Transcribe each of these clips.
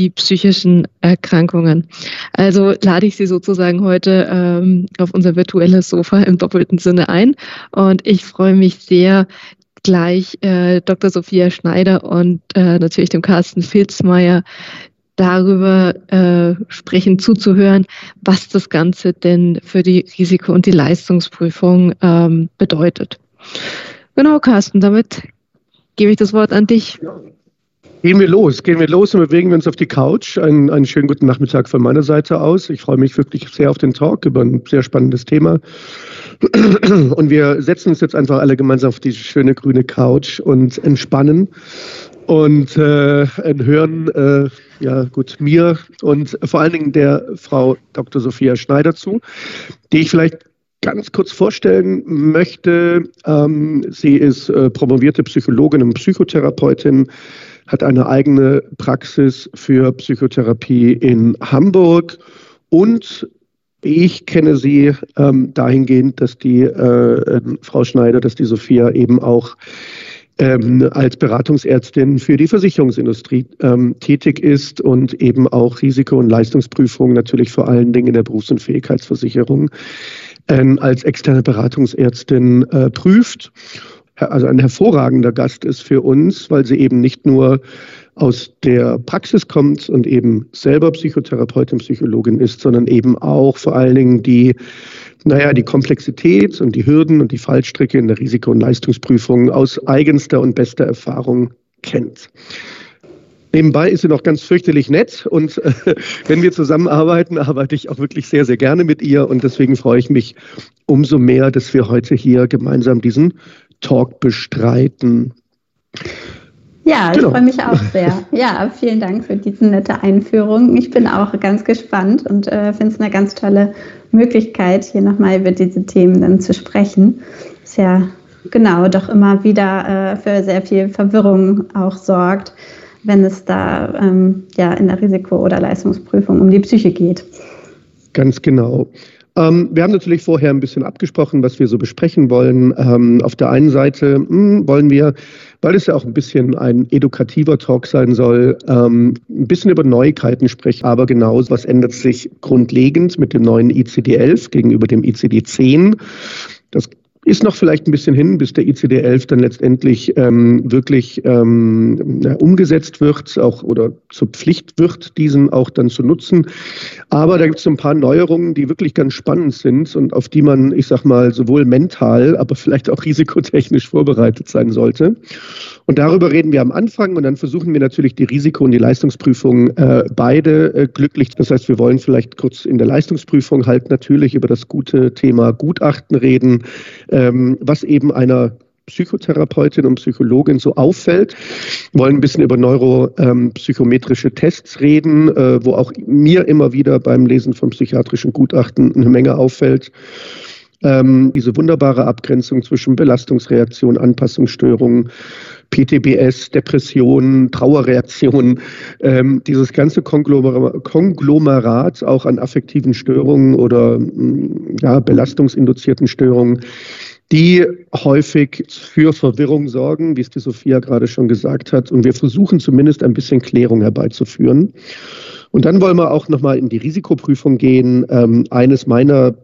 die psychischen Erkrankungen. Also lade ich Sie sozusagen heute ähm, auf unser virtuelles Sofa im doppelten Sinne ein. Und ich freue mich sehr, gleich äh, Dr. Sophia Schneider und äh, natürlich dem Carsten Filzmeier darüber äh, sprechen, zuzuhören, was das Ganze denn für die Risiko- und die Leistungsprüfung ähm, bedeutet. Genau, Carsten, damit gebe ich das Wort an dich. Gehen wir los, gehen wir los und bewegen wir uns auf die Couch. Einen, einen schönen guten Nachmittag von meiner Seite aus. Ich freue mich wirklich sehr auf den Talk über ein sehr spannendes Thema. Und wir setzen uns jetzt einfach alle gemeinsam auf diese schöne grüne Couch und entspannen und äh, hören, äh, ja gut, mir und vor allen Dingen der Frau Dr. Sophia Schneider zu, die ich vielleicht ganz kurz vorstellen möchte. Ähm, sie ist äh, promovierte Psychologin und Psychotherapeutin, hat eine eigene Praxis für Psychotherapie in Hamburg. Und ich kenne sie ähm, dahingehend, dass die äh, Frau Schneider, dass die Sophia eben auch ähm, als Beratungsärztin für die Versicherungsindustrie ähm, tätig ist und eben auch Risiko- und Leistungsprüfungen natürlich vor allen Dingen in der Berufs- und Fähigkeitsversicherung ähm, als externe Beratungsärztin äh, prüft also ein hervorragender Gast ist für uns, weil sie eben nicht nur aus der Praxis kommt und eben selber Psychotherapeutin, Psychologin ist, sondern eben auch vor allen Dingen die, naja, die Komplexität und die Hürden und die Fallstricke in der Risiko- und Leistungsprüfung aus eigenster und bester Erfahrung kennt. Nebenbei ist sie noch ganz fürchterlich nett und äh, wenn wir zusammenarbeiten, arbeite ich auch wirklich sehr, sehr gerne mit ihr und deswegen freue ich mich umso mehr, dass wir heute hier gemeinsam diesen Talk bestreiten. Ja, genau. ich freue mich auch sehr. Ja, vielen Dank für diese nette Einführung. Ich bin auch ganz gespannt und äh, finde es eine ganz tolle Möglichkeit, hier nochmal über diese Themen dann zu sprechen. Ist ja genau doch immer wieder äh, für sehr viel Verwirrung auch sorgt, wenn es da ähm, ja in der Risiko- oder Leistungsprüfung um die Psyche geht. Ganz genau. Ähm, wir haben natürlich vorher ein bisschen abgesprochen, was wir so besprechen wollen. Ähm, auf der einen Seite mh, hm, wollen wir, weil es ja auch ein bisschen ein edukativer Talk sein soll, ähm, ein bisschen über Neuigkeiten sprechen, aber genau, was ändert sich grundlegend mit dem neuen ICD-11 gegenüber dem ICD-10. Das ist noch vielleicht ein bisschen hin, bis der ICD-11 dann letztendlich ähm, wirklich ähm, umgesetzt wird, auch oder zur Pflicht wird, diesen auch dann zu nutzen. Aber da gibt es so ein paar Neuerungen, die wirklich ganz spannend sind und auf die man, ich sag mal, sowohl mental, aber vielleicht auch risikotechnisch vorbereitet sein sollte. Und darüber reden wir am Anfang und dann versuchen wir natürlich die Risiko- und die Leistungsprüfung äh, beide äh, glücklich. Das heißt, wir wollen vielleicht kurz in der Leistungsprüfung halt natürlich über das gute Thema Gutachten reden, ähm, was eben einer Psychotherapeutin und Psychologin so auffällt. Wir wollen ein bisschen über neuropsychometrische ähm, Tests reden, äh, wo auch mir immer wieder beim Lesen von psychiatrischen Gutachten eine Menge auffällt ähm, diese wunderbare Abgrenzung zwischen Belastungsreaktion, Anpassungsstörungen, PTBS, Depressionen, Trauerreaktionen, ähm, dieses ganze Konglomerat, auch an affektiven Störungen oder mm, ja, belastungsinduzierten Störungen, die häufig für Verwirrung sorgen, wie es die Sophia gerade schon gesagt hat. Und wir versuchen zumindest ein bisschen Klärung herbeizuführen. Und dann wollen wir auch nochmal in die Risikoprüfung gehen. Ähm, eines meiner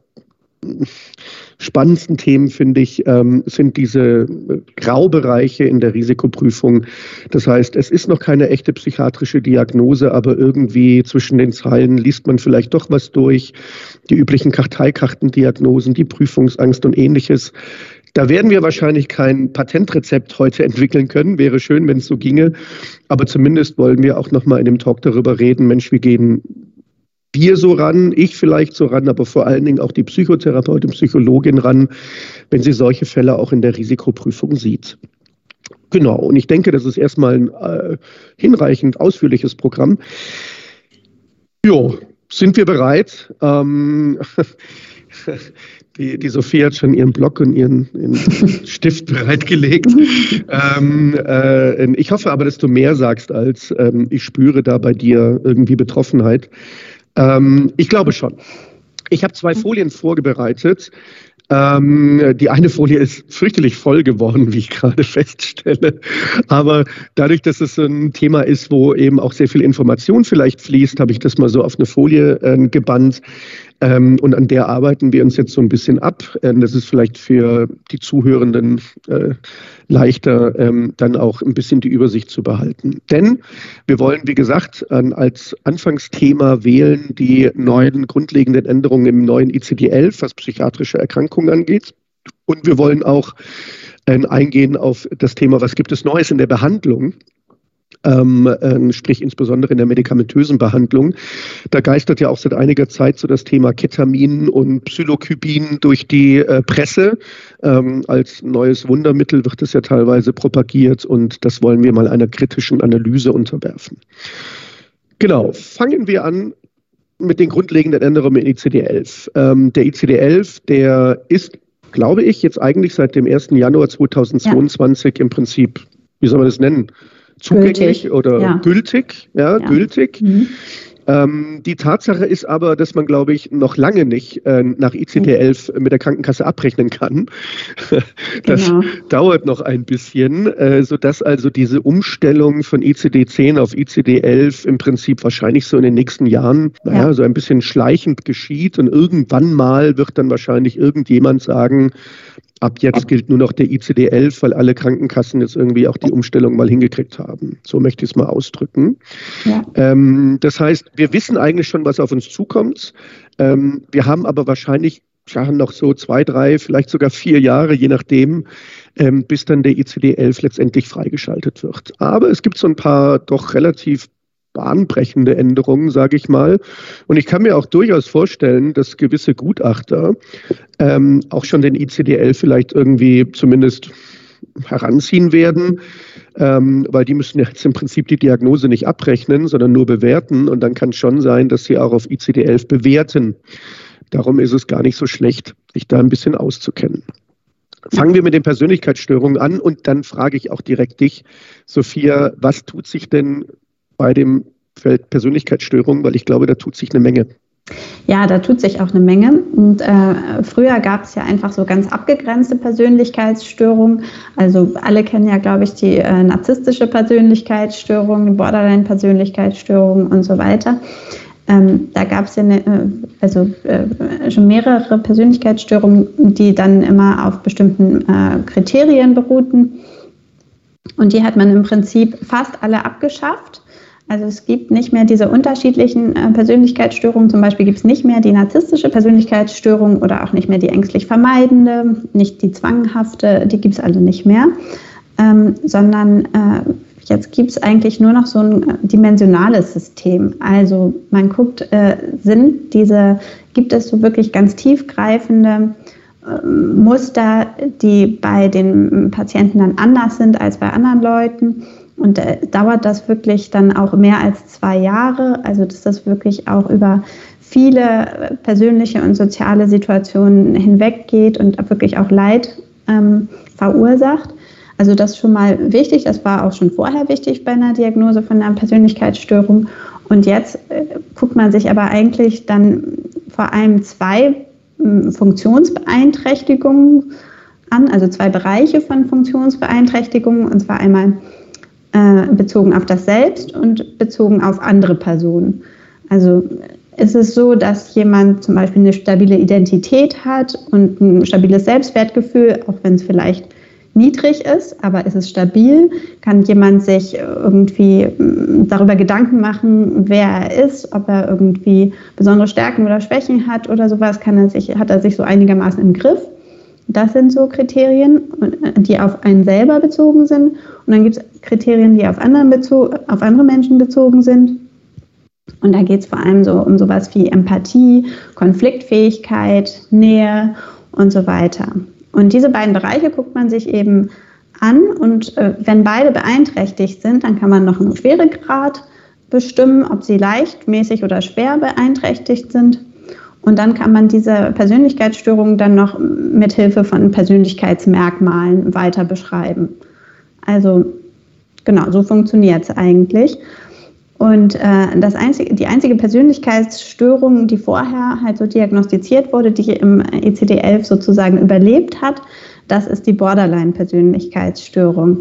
spannendsten Themen, finde ich, ähm, sind diese Graubereiche in der Risikoprüfung. Das heißt, es ist noch keine echte psychiatrische Diagnose, aber irgendwie zwischen den Zeilen liest man vielleicht doch was durch. Die üblichen Karteikartendiagnosen, die Prüfungsangst und ähnliches. Da werden wir wahrscheinlich kein Patentrezept heute entwickeln können. Wäre schön, wenn es so ginge. Aber zumindest wollen wir auch noch mal in dem Talk darüber reden. Mensch, wie gehen wir so ran, ich vielleicht so ran, aber vor allen Dingen auch die Psychotherapeutin, Psychologin ran, wenn sie solche Fälle auch in der Risikoprüfung sieht. Genau, und ich denke, das ist erstmal ein äh, hinreichend ausführliches Programm. Jo, sind wir bereit? Ähm, die, die Sophie hat schon ihren Block und ihren, ihren Stift bereitgelegt. ähm, äh, ich hoffe aber, dass du mehr sagst als ähm, ich spüre da bei dir irgendwie Betroffenheit. Ähm, ich glaube schon. Ich habe zwei Folien vorbereitet. Ähm, die eine Folie ist fürchterlich voll geworden, wie ich gerade feststelle. Aber dadurch, dass es ein Thema ist, wo eben auch sehr viel Information vielleicht fließt, habe ich das mal so auf eine Folie äh, gebannt. Ähm, und an der arbeiten wir uns jetzt so ein bisschen ab. Ähm, das ist vielleicht für die Zuhörenden äh, leichter, ähm, dann auch ein bisschen die Übersicht zu behalten. Denn wir wollen, wie gesagt, an, als Anfangsthema wählen die neuen grundlegenden Änderungen im neuen ICD-11, was psychiatrische Erkrankungen angeht. Und wir wollen auch äh, eingehen auf das Thema, was gibt es Neues in der Behandlung ähm, äh, sprich insbesondere in der medikamentösen Behandlung. Da geistert ja auch seit einiger Zeit so das Thema Ketamin und Psilocybin durch die äh, Presse. Ähm, als neues Wundermittel wird es ja teilweise propagiert und das wollen wir mal einer kritischen Analyse unterwerfen. Genau, fangen wir an mit den grundlegenden Änderungen im ICD-11. Ähm, der ICD-11, der ist, glaube ich, jetzt eigentlich seit dem 1. Januar 2022 ja. im Prinzip, wie soll man das nennen, zugänglich gültig. oder ja. gültig, ja, ja. gültig. Mhm. Ähm, die Tatsache ist aber, dass man, glaube ich, noch lange nicht äh, nach ICD-11 mit der Krankenkasse abrechnen kann. das genau. dauert noch ein bisschen, äh, sodass also diese Umstellung von ICD-10 auf ICD-11 im Prinzip wahrscheinlich so in den nächsten Jahren, naja, ja. so ein bisschen schleichend geschieht und irgendwann mal wird dann wahrscheinlich irgendjemand sagen, Ab jetzt gilt nur noch der ICD-11, weil alle Krankenkassen jetzt irgendwie auch die Umstellung mal hingekriegt haben. So möchte ich es mal ausdrücken. Ja. Ähm, das heißt, wir wissen eigentlich schon, was auf uns zukommt. Ähm, wir haben aber wahrscheinlich ja, noch so zwei, drei, vielleicht sogar vier Jahre, je nachdem, ähm, bis dann der ICD-11 letztendlich freigeschaltet wird. Aber es gibt so ein paar doch relativ bahnbrechende Änderungen, sage ich mal. Und ich kann mir auch durchaus vorstellen, dass gewisse Gutachter ähm, auch schon den ICDL vielleicht irgendwie zumindest heranziehen werden, ähm, weil die müssen jetzt im Prinzip die Diagnose nicht abrechnen, sondern nur bewerten. Und dann kann es schon sein, dass sie auch auf ICD-11 bewerten. Darum ist es gar nicht so schlecht, sich da ein bisschen auszukennen. Fangen wir mit den Persönlichkeitsstörungen an und dann frage ich auch direkt dich, Sophia, was tut sich denn bei dem Feld Persönlichkeitsstörungen, weil ich glaube, da tut sich eine Menge. Ja, da tut sich auch eine Menge. Und äh, früher gab es ja einfach so ganz abgegrenzte Persönlichkeitsstörungen. Also alle kennen ja, glaube ich, die äh, narzisstische Persönlichkeitsstörung, Borderline-Persönlichkeitsstörung und so weiter. Ähm, da gab es ja äh, also äh, schon mehrere Persönlichkeitsstörungen, die dann immer auf bestimmten äh, Kriterien beruhten. Und die hat man im Prinzip fast alle abgeschafft. Also es gibt nicht mehr diese unterschiedlichen äh, Persönlichkeitsstörungen. Zum Beispiel gibt es nicht mehr die narzisstische Persönlichkeitsstörung oder auch nicht mehr die ängstlich vermeidende, nicht die zwanghafte, die gibt es also nicht mehr, ähm, sondern äh, jetzt gibt es eigentlich nur noch so ein äh, dimensionales System. Also man guckt, äh, sind diese, gibt es so wirklich ganz tiefgreifende ähm, Muster, die bei den Patienten dann anders sind als bei anderen Leuten und äh, dauert das wirklich dann auch mehr als zwei Jahre, also dass das wirklich auch über viele persönliche und soziale Situationen hinweggeht und wirklich auch Leid ähm, verursacht. Also das ist schon mal wichtig, das war auch schon vorher wichtig bei einer Diagnose von einer Persönlichkeitsstörung. Und jetzt äh, guckt man sich aber eigentlich dann vor allem zwei äh, Funktionsbeeinträchtigungen an, also zwei Bereiche von Funktionsbeeinträchtigungen, und zwar einmal äh, bezogen auf das Selbst und bezogen auf andere Personen. Also ist es so, dass jemand zum Beispiel eine stabile Identität hat und ein stabiles Selbstwertgefühl, auch wenn es vielleicht niedrig ist, aber ist es stabil? Kann jemand sich irgendwie mm, darüber Gedanken machen, wer er ist, ob er irgendwie besondere Stärken oder Schwächen hat oder sowas? Kann er sich, hat er sich so einigermaßen im Griff? Das sind so Kriterien, die auf einen selber bezogen sind. Und dann gibt es Kriterien, die auf, anderen auf andere Menschen bezogen sind. Und da geht es vor allem so um sowas wie Empathie, Konfliktfähigkeit, Nähe und so weiter. Und diese beiden Bereiche guckt man sich eben an und äh, wenn beide beeinträchtigt sind, dann kann man noch einen Schweregrad bestimmen, ob sie leicht, mäßig oder schwer beeinträchtigt sind. Und dann kann man diese Persönlichkeitsstörungen dann noch mit Hilfe von Persönlichkeitsmerkmalen weiter beschreiben. Also genau, so funktioniert es eigentlich. Und äh, das einzige, die einzige Persönlichkeitsstörung, die vorher halt so diagnostiziert wurde, die im ECD-11 sozusagen überlebt hat, das ist die Borderline-Persönlichkeitsstörung.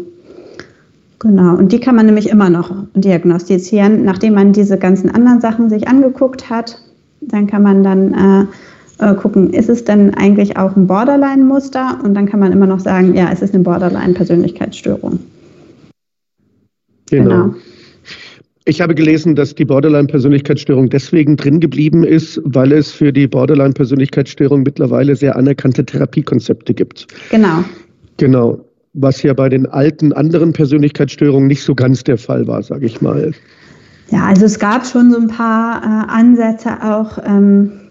Genau, und die kann man nämlich immer noch diagnostizieren, nachdem man diese ganzen anderen Sachen sich angeguckt hat. Dann kann man dann äh, äh, gucken, ist es denn eigentlich auch ein Borderline-Muster? Und dann kann man immer noch sagen, ja, es ist eine Borderline-Persönlichkeitsstörung. Genau. genau. Ich habe gelesen, dass die Borderline-Persönlichkeitsstörung deswegen drin geblieben ist, weil es für die Borderline-Persönlichkeitsstörung mittlerweile sehr anerkannte Therapiekonzepte gibt. Genau. Genau. Was ja bei den alten anderen Persönlichkeitsstörungen nicht so ganz der Fall war, sage ich mal. Ja, also es gab schon so ein paar äh, Ansätze auch. Ähm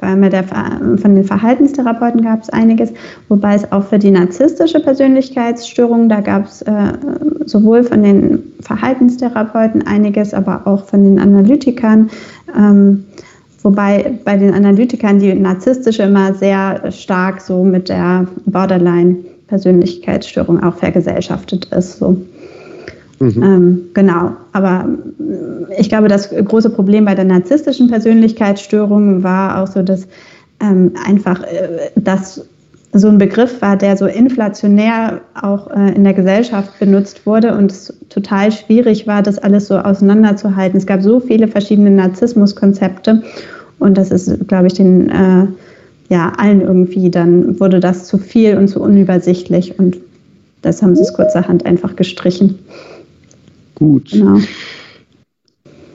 der, von den Verhaltenstherapeuten gab es einiges, wobei es auch für die narzisstische Persönlichkeitsstörung, da gab es äh, sowohl von den Verhaltenstherapeuten einiges, aber auch von den Analytikern. Ähm, wobei bei den Analytikern die narzisstische immer sehr stark so mit der Borderline-Persönlichkeitsstörung auch vergesellschaftet ist. So. Mhm. Ähm, genau, aber ich glaube, das große Problem bei der narzisstischen Persönlichkeitsstörung war auch so, dass ähm, einfach äh, das so ein Begriff war, der so inflationär auch äh, in der Gesellschaft benutzt wurde und es total schwierig war, das alles so auseinanderzuhalten. Es gab so viele verschiedene Narzissmuskonzepte und das ist, glaube ich, den äh, ja allen irgendwie dann wurde das zu viel und zu unübersichtlich und das haben sie es kurzerhand einfach gestrichen. Gut. Genau.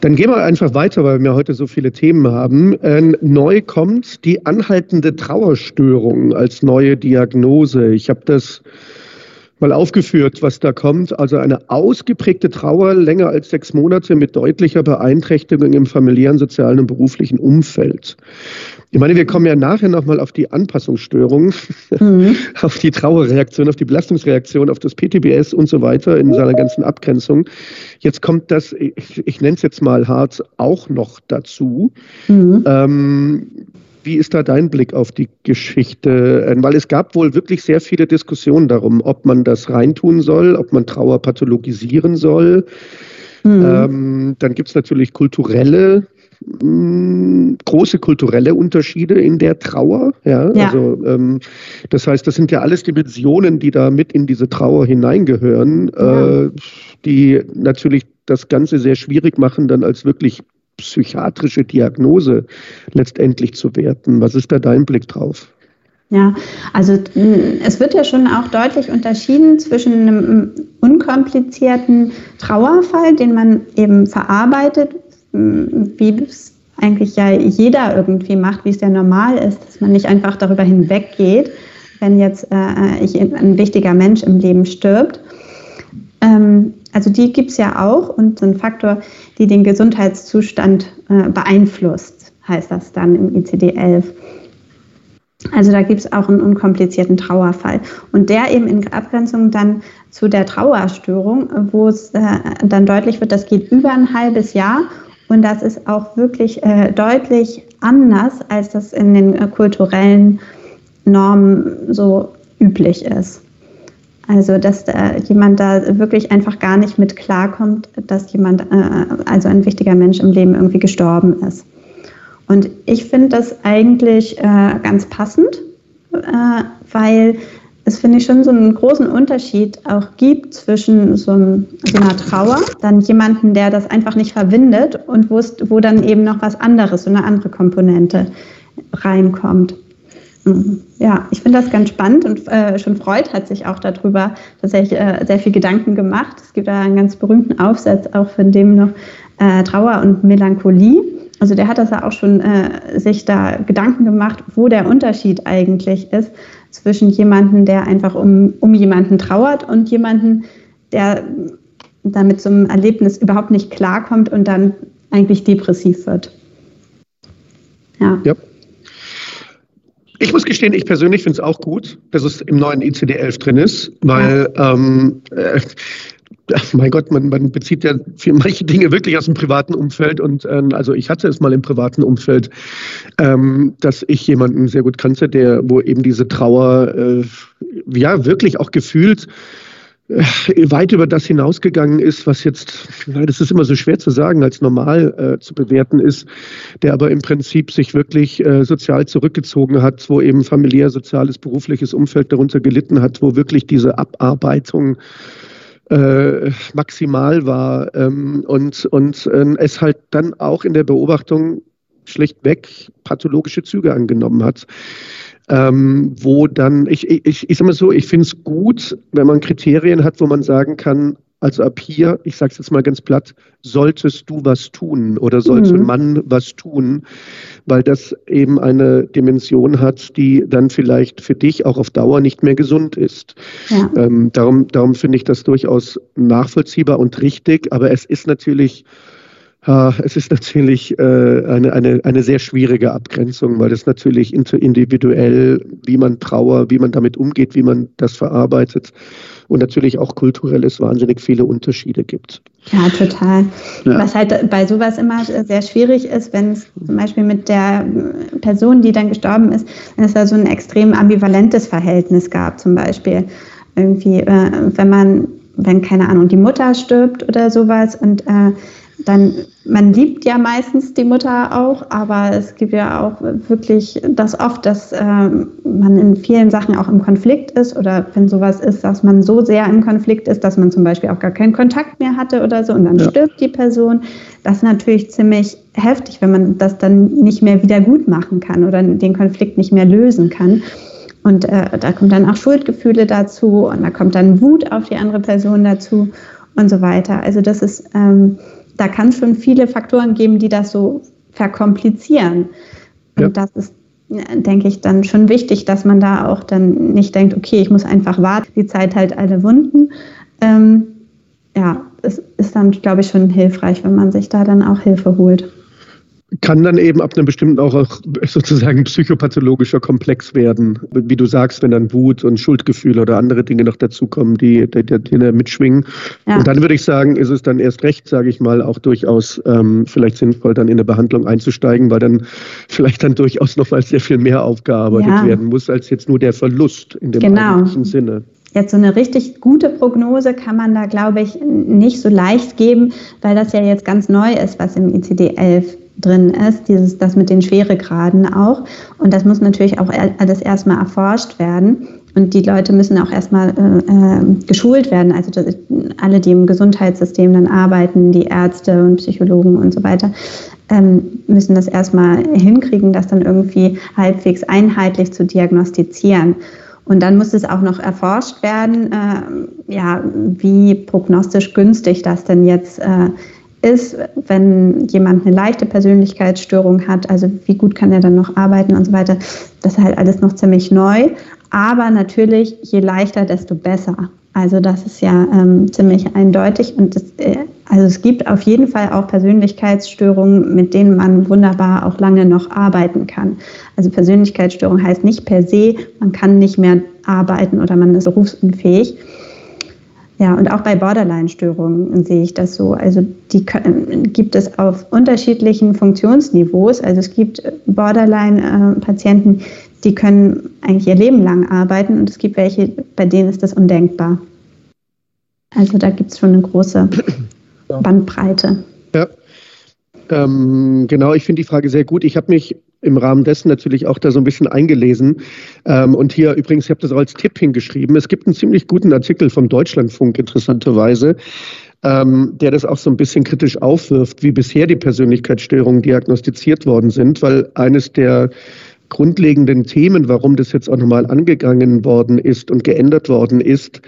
Dann gehen wir einfach weiter, weil wir heute so viele Themen haben. Äh, neu kommt die anhaltende Trauerstörung als neue Diagnose. Ich habe das mal aufgeführt, was da kommt. Also eine ausgeprägte Trauer länger als sechs Monate mit deutlicher Beeinträchtigung im familiären, sozialen und beruflichen Umfeld. Ich meine, wir kommen ja nachher nochmal auf die Anpassungsstörung, mhm. auf die Trauerreaktion, auf die Belastungsreaktion, auf das PTBS und so weiter in seiner ganzen Abgrenzung. Jetzt kommt das, ich, ich nenne es jetzt mal hart, auch noch dazu. Mhm. Ähm, wie ist da dein Blick auf die Geschichte? Ähm, weil es gab wohl wirklich sehr viele Diskussionen darum, ob man das reintun soll, ob man Trauer pathologisieren soll. Mhm. Ähm, dann gibt es natürlich kulturelle hm, große kulturelle Unterschiede in der Trauer. Ja, ja. also ähm, das heißt, das sind ja alles Dimensionen, die da mit in diese Trauer hineingehören, ja. äh, die natürlich das Ganze sehr schwierig machen, dann als wirklich psychiatrische Diagnose letztendlich zu werten. Was ist da dein Blick drauf? Ja, also es wird ja schon auch deutlich unterschieden zwischen einem unkomplizierten Trauerfall, den man eben verarbeitet, wie es eigentlich ja jeder irgendwie macht, wie es ja normal ist, dass man nicht einfach darüber hinweggeht, wenn jetzt äh, ein wichtiger Mensch im Leben stirbt. Ähm, also die gibt es ja auch und so ein Faktor, die den Gesundheitszustand äh, beeinflusst, heißt das dann im ICD-11. Also da gibt es auch einen unkomplizierten Trauerfall. Und der eben in Abgrenzung dann zu der Trauerstörung, wo es äh, dann deutlich wird, das geht über ein halbes Jahr und das ist auch wirklich äh, deutlich anders, als das in den äh, kulturellen Normen so üblich ist. Also, dass äh, jemand da wirklich einfach gar nicht mit klarkommt, dass jemand, äh, also ein wichtiger Mensch im Leben irgendwie gestorben ist. Und ich finde das eigentlich äh, ganz passend, äh, weil es, finde ich, schon so einen großen Unterschied auch gibt zwischen so, ein, so, einer Trauer, dann jemanden, der das einfach nicht verbindet und wo dann eben noch was anderes, so eine andere Komponente reinkommt. Mhm. Ja, ich finde das ganz spannend und äh, schon Freud hat sich auch darüber tatsächlich äh, sehr viel Gedanken gemacht. Es gibt da einen ganz berühmten Aufsatz auch von dem noch äh, Trauer und Melancholie. Also der hat das ja auch schon äh, sich da Gedanken gemacht, wo der Unterschied eigentlich ist zwischen jemandem, der einfach um, um jemanden trauert und jemanden, der damit zum Erlebnis überhaupt nicht klarkommt und dann eigentlich depressiv wird. Ja. ja. Ich muss gestehen, ich persönlich finde es auch gut, dass es im neuen ICD-11 drin ist, weil, ja. ähm, äh, mein Gott, man, man bezieht ja für manche Dinge wirklich aus dem privaten Umfeld und ähm, also ich hatte es mal im privaten Umfeld, ähm, dass ich jemanden sehr gut kannte, der, wo eben diese Trauer, äh, ja, wirklich auch gefühlt weit über das hinausgegangen ist, was jetzt, das ist immer so schwer zu sagen, als normal äh, zu bewerten ist, der aber im Prinzip sich wirklich äh, sozial zurückgezogen hat, wo eben familiär, soziales, berufliches Umfeld darunter gelitten hat, wo wirklich diese Abarbeitung äh, maximal war ähm, und, und äh, es halt dann auch in der Beobachtung schlichtweg pathologische Züge angenommen hat. Ähm, wo dann, ich, ich, ich sage mal so, ich finde es gut, wenn man Kriterien hat, wo man sagen kann, also ab hier, ich sage es jetzt mal ganz platt, solltest du was tun oder sollte mhm. man was tun, weil das eben eine Dimension hat, die dann vielleicht für dich auch auf Dauer nicht mehr gesund ist. Ja. Ähm, darum darum finde ich das durchaus nachvollziehbar und richtig, aber es ist natürlich es ist natürlich äh, eine, eine, eine sehr schwierige Abgrenzung, weil es natürlich individuell, wie man Trauer, wie man damit umgeht, wie man das verarbeitet und natürlich auch kulturell es wahnsinnig viele Unterschiede gibt. Ja, total. Ja. Was halt bei sowas immer sehr schwierig ist, wenn es zum Beispiel mit der Person, die dann gestorben ist, wenn es da so ein extrem ambivalentes Verhältnis gab, zum Beispiel irgendwie, äh, wenn man, wenn keine Ahnung, die Mutter stirbt oder sowas und äh, dann, man liebt ja meistens die Mutter auch, aber es gibt ja auch wirklich das oft, dass äh, man in vielen Sachen auch im Konflikt ist oder wenn sowas ist, dass man so sehr im Konflikt ist, dass man zum Beispiel auch gar keinen Kontakt mehr hatte oder so und dann ja. stirbt die Person. Das ist natürlich ziemlich heftig, wenn man das dann nicht mehr wieder gut machen kann oder den Konflikt nicht mehr lösen kann. Und äh, da kommt dann auch Schuldgefühle dazu und da kommt dann Wut auf die andere Person dazu und so weiter. Also das ist ähm, da kann es schon viele Faktoren geben, die das so verkomplizieren. Und ja. das ist, denke ich, dann schon wichtig, dass man da auch dann nicht denkt, okay, ich muss einfach warten, die Zeit halt alle Wunden. Ähm, ja, es ist dann, glaube ich, schon hilfreich, wenn man sich da dann auch Hilfe holt kann dann eben ab einem bestimmten auch sozusagen psychopathologischer Komplex werden. Wie du sagst, wenn dann Wut und Schuldgefühle oder andere Dinge noch dazukommen, die, die, die, die mitschwingen. Ja. Und dann würde ich sagen, ist es dann erst recht, sage ich mal, auch durchaus ähm, vielleicht sinnvoll, dann in eine Behandlung einzusteigen, weil dann vielleicht dann durchaus nochmal sehr viel mehr aufgearbeitet ja. werden muss, als jetzt nur der Verlust in dem genau. eigentlichen Sinne. Jetzt so eine richtig gute Prognose kann man da, glaube ich, nicht so leicht geben, weil das ja jetzt ganz neu ist, was im ICD-11 drin ist, dieses, das mit den Schweregraden auch. Und das muss natürlich auch alles erstmal erforscht werden. Und die Leute müssen auch erstmal äh, äh, geschult werden. Also alle, die im Gesundheitssystem dann arbeiten, die Ärzte und Psychologen und so weiter, ähm, müssen das erstmal hinkriegen, das dann irgendwie halbwegs einheitlich zu diagnostizieren. Und dann muss es auch noch erforscht werden, äh, ja, wie prognostisch günstig das denn jetzt äh, ist, wenn jemand eine leichte Persönlichkeitsstörung hat, also wie gut kann er dann noch arbeiten und so weiter. Das ist halt alles noch ziemlich neu. Aber natürlich, je leichter, desto besser. Also das ist ja ähm, ziemlich eindeutig. Und das, äh, also es gibt auf jeden Fall auch Persönlichkeitsstörungen, mit denen man wunderbar auch lange noch arbeiten kann. Also Persönlichkeitsstörung heißt nicht per se, man kann nicht mehr arbeiten oder man ist berufsunfähig. Ja, und auch bei Borderline-Störungen sehe ich das so. Also die gibt es auf unterschiedlichen Funktionsniveaus. Also es gibt Borderline-Patienten, die können eigentlich ihr Leben lang arbeiten und es gibt welche, bei denen ist das undenkbar. Also da gibt es schon eine große Bandbreite. Ja. Ähm, genau, ich finde die Frage sehr gut. Ich habe mich im Rahmen dessen natürlich auch da so ein bisschen eingelesen. Ähm, und hier übrigens, ich habe das auch als Tipp hingeschrieben. Es gibt einen ziemlich guten Artikel vom Deutschlandfunk, interessanterweise, ähm, der das auch so ein bisschen kritisch aufwirft, wie bisher die Persönlichkeitsstörungen diagnostiziert worden sind, weil eines der grundlegenden Themen, warum das jetzt auch nochmal angegangen worden ist und geändert worden ist,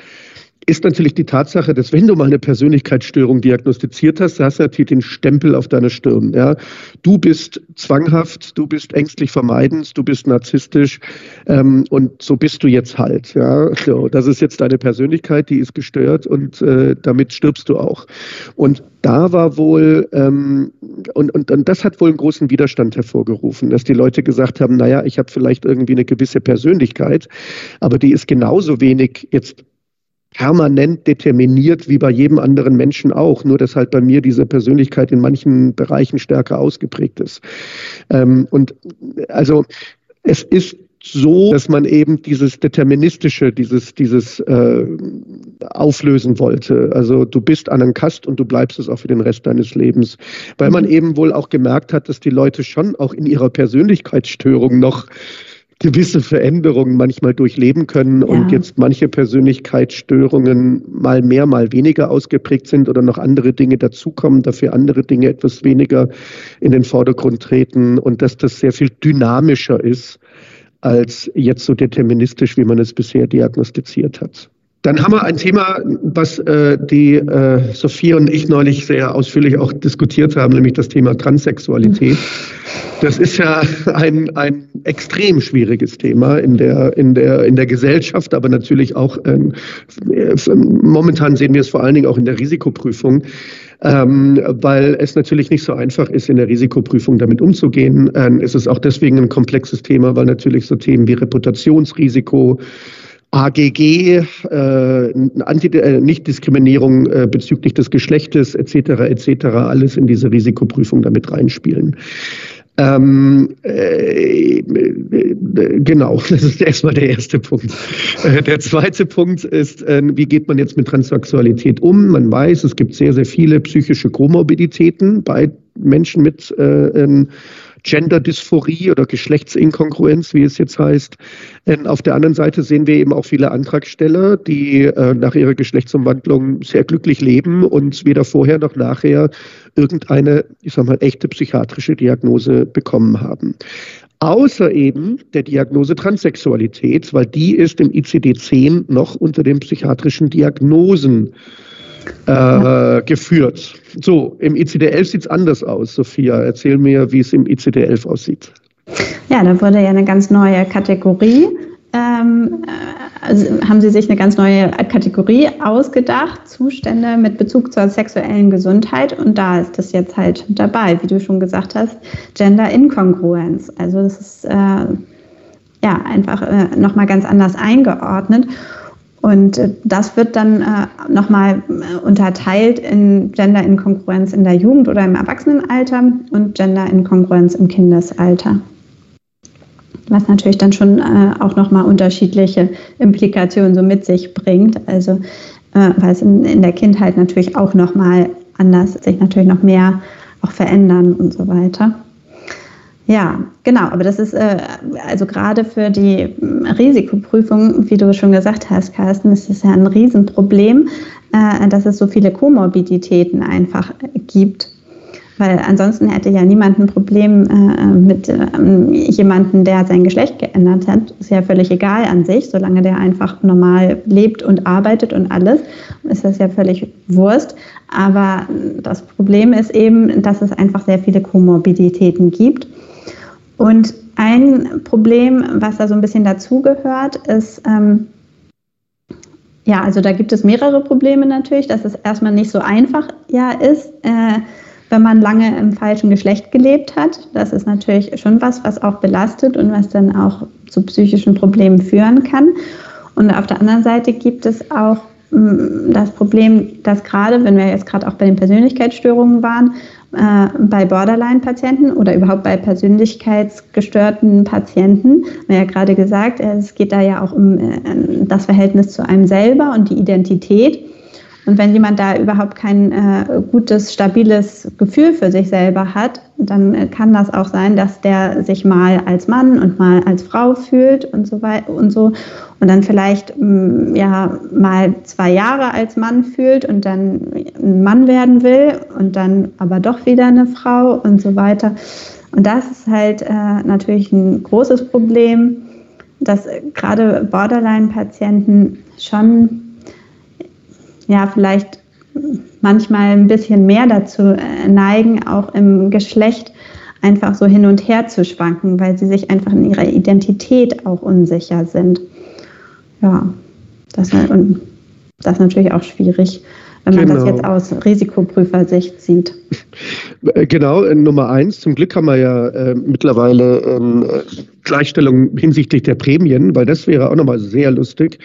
ist natürlich die Tatsache, dass wenn du mal eine Persönlichkeitsstörung diagnostiziert hast, hast du natürlich den Stempel auf deiner Stirn. Ja? Du bist zwanghaft, du bist ängstlich vermeidend, du bist narzisstisch ähm, und so bist du jetzt halt. Ja? So, das ist jetzt deine Persönlichkeit, die ist gestört und äh, damit stirbst du auch. Und da war wohl, ähm, und, und, und das hat wohl einen großen Widerstand hervorgerufen, dass die Leute gesagt haben, naja, ich habe vielleicht irgendwie eine gewisse Persönlichkeit, aber die ist genauso wenig jetzt permanent determiniert, wie bei jedem anderen Menschen auch, nur dass halt bei mir diese Persönlichkeit in manchen Bereichen stärker ausgeprägt ist. Ähm, und also es ist so, dass man eben dieses Deterministische, dieses, dieses äh, auflösen wollte. Also du bist an einem Kast und du bleibst es auch für den Rest deines Lebens. Weil man mhm. eben wohl auch gemerkt hat, dass die Leute schon auch in ihrer Persönlichkeitsstörung noch gewisse Veränderungen manchmal durchleben können ja. und jetzt manche Persönlichkeitsstörungen mal mehr, mal weniger ausgeprägt sind oder noch andere Dinge dazukommen, dafür andere Dinge etwas weniger in den Vordergrund treten und dass das sehr viel dynamischer ist als jetzt so deterministisch, wie man es bisher diagnostiziert hat. Dann haben wir ein Thema, was äh, die äh, Sophie und ich neulich sehr ausführlich auch diskutiert haben, nämlich das Thema Transsexualität. Das ist ja ein, ein extrem schwieriges Thema in der, in, der, in der Gesellschaft, aber natürlich auch, ähm, äh, momentan sehen wir es vor allen Dingen auch in der Risikoprüfung. Ähm, weil es natürlich nicht so einfach ist, in der Risikoprüfung damit umzugehen. Ähm, es ist auch deswegen ein komplexes Thema, weil natürlich so Themen wie Reputationsrisiko, AGG, äh, äh, Nichtdiskriminierung äh, bezüglich des Geschlechtes etc. etc. alles in diese Risikoprüfung damit reinspielen. Ähm, äh, genau, das ist erstmal der erste Punkt. Äh, der zweite Punkt ist, äh, wie geht man jetzt mit Transsexualität um? Man weiß, es gibt sehr, sehr viele psychische Komorbiditäten bei Menschen mit äh, Gender-Dysphorie oder Geschlechtsinkongruenz, wie es jetzt heißt. Ähm, auf der anderen Seite sehen wir eben auch viele Antragsteller, die äh, nach ihrer Geschlechtsumwandlung sehr glücklich leben und weder vorher noch nachher irgendeine, ich sag mal, echte psychiatrische Diagnose bekommen haben. Außer eben der Diagnose Transsexualität, weil die ist im ICD-10 noch unter den psychiatrischen Diagnosen äh, geführt. So, im ICD-11 sieht es anders aus. Sophia, erzähl mir, wie es im ICD-11 aussieht. Ja, da wurde ja eine ganz neue Kategorie. Ähm, also haben Sie sich eine ganz neue Kategorie ausgedacht, Zustände mit Bezug zur sexuellen Gesundheit. Und da ist das jetzt halt dabei, wie du schon gesagt hast, Gender-Inkongruenz. Also das ist äh, ja einfach äh, nochmal ganz anders eingeordnet. Und äh, das wird dann äh, nochmal äh, unterteilt in Gender-Inkongruenz in der Jugend oder im Erwachsenenalter und Gender-Inkongruenz im Kindesalter. Was natürlich dann schon äh, auch nochmal unterschiedliche Implikationen so mit sich bringt. Also, äh, weil es in, in der Kindheit natürlich auch nochmal anders, sich natürlich noch mehr auch verändern und so weiter. Ja, genau. Aber das ist äh, also gerade für die hm, Risikoprüfung, wie du schon gesagt hast, Carsten, ist es ja ein Riesenproblem, äh, dass es so viele Komorbiditäten einfach gibt. Weil ansonsten hätte ja niemand ein Problem äh, mit äh, jemandem, der sein Geschlecht geändert hat. Ist ja völlig egal an sich, solange der einfach normal lebt und arbeitet und alles, ist das ja völlig Wurst. Aber das Problem ist eben, dass es einfach sehr viele Komorbiditäten gibt. Und ein Problem, was da so ein bisschen dazugehört, ist, ähm, ja, also da gibt es mehrere Probleme natürlich, dass es erstmal nicht so einfach ja ist, äh, wenn man lange im falschen Geschlecht gelebt hat. Das ist natürlich schon was, was auch belastet und was dann auch zu psychischen Problemen führen kann. Und auf der anderen Seite gibt es auch mh, mm, das Problem, dass gerade, wenn wir jetzt gerade auch bei den Persönlichkeitsstörungen waren, äh, bei Borderline-Patienten oder überhaupt bei persönlichkeitsgestörten Patienten. Wir haben ja gerade gesagt, es geht da ja auch um äh, das Verhältnis zu einem selber und die Identität. Und wenn jemand da überhaupt kein äh, gutes, stabiles Gefühl für sich selber hat, dann äh, kann das auch sein, dass der sich mal als Mann und mal als Frau fühlt und so weiter und so. Und dann vielleicht mm, ja mal zwei Jahre als Mann fühlt und dann ein Mann werden will und dann aber doch wieder eine Frau und so weiter. Und das ist halt äh, natürlich ein großes Problem, dass gerade Borderline-Patienten schon ja vielleicht manchmal ein bisschen mehr dazu äh, neigen, auch im Geschlecht einfach so hin und her zu schwanken, weil sie sich einfach in ihrer Identität auch unsicher sind. Ja, das, und das ist natürlich auch schwierig, wenn man genau. das jetzt aus Risikoprüfersicht sieht. Äh, genau, äh, Nummer eins. Zum Glück haben wir ja äh, mittlerweile ähm, Gleichstellung hinsichtlich der Prämien, weil das wäre auch nochmal sehr lustig.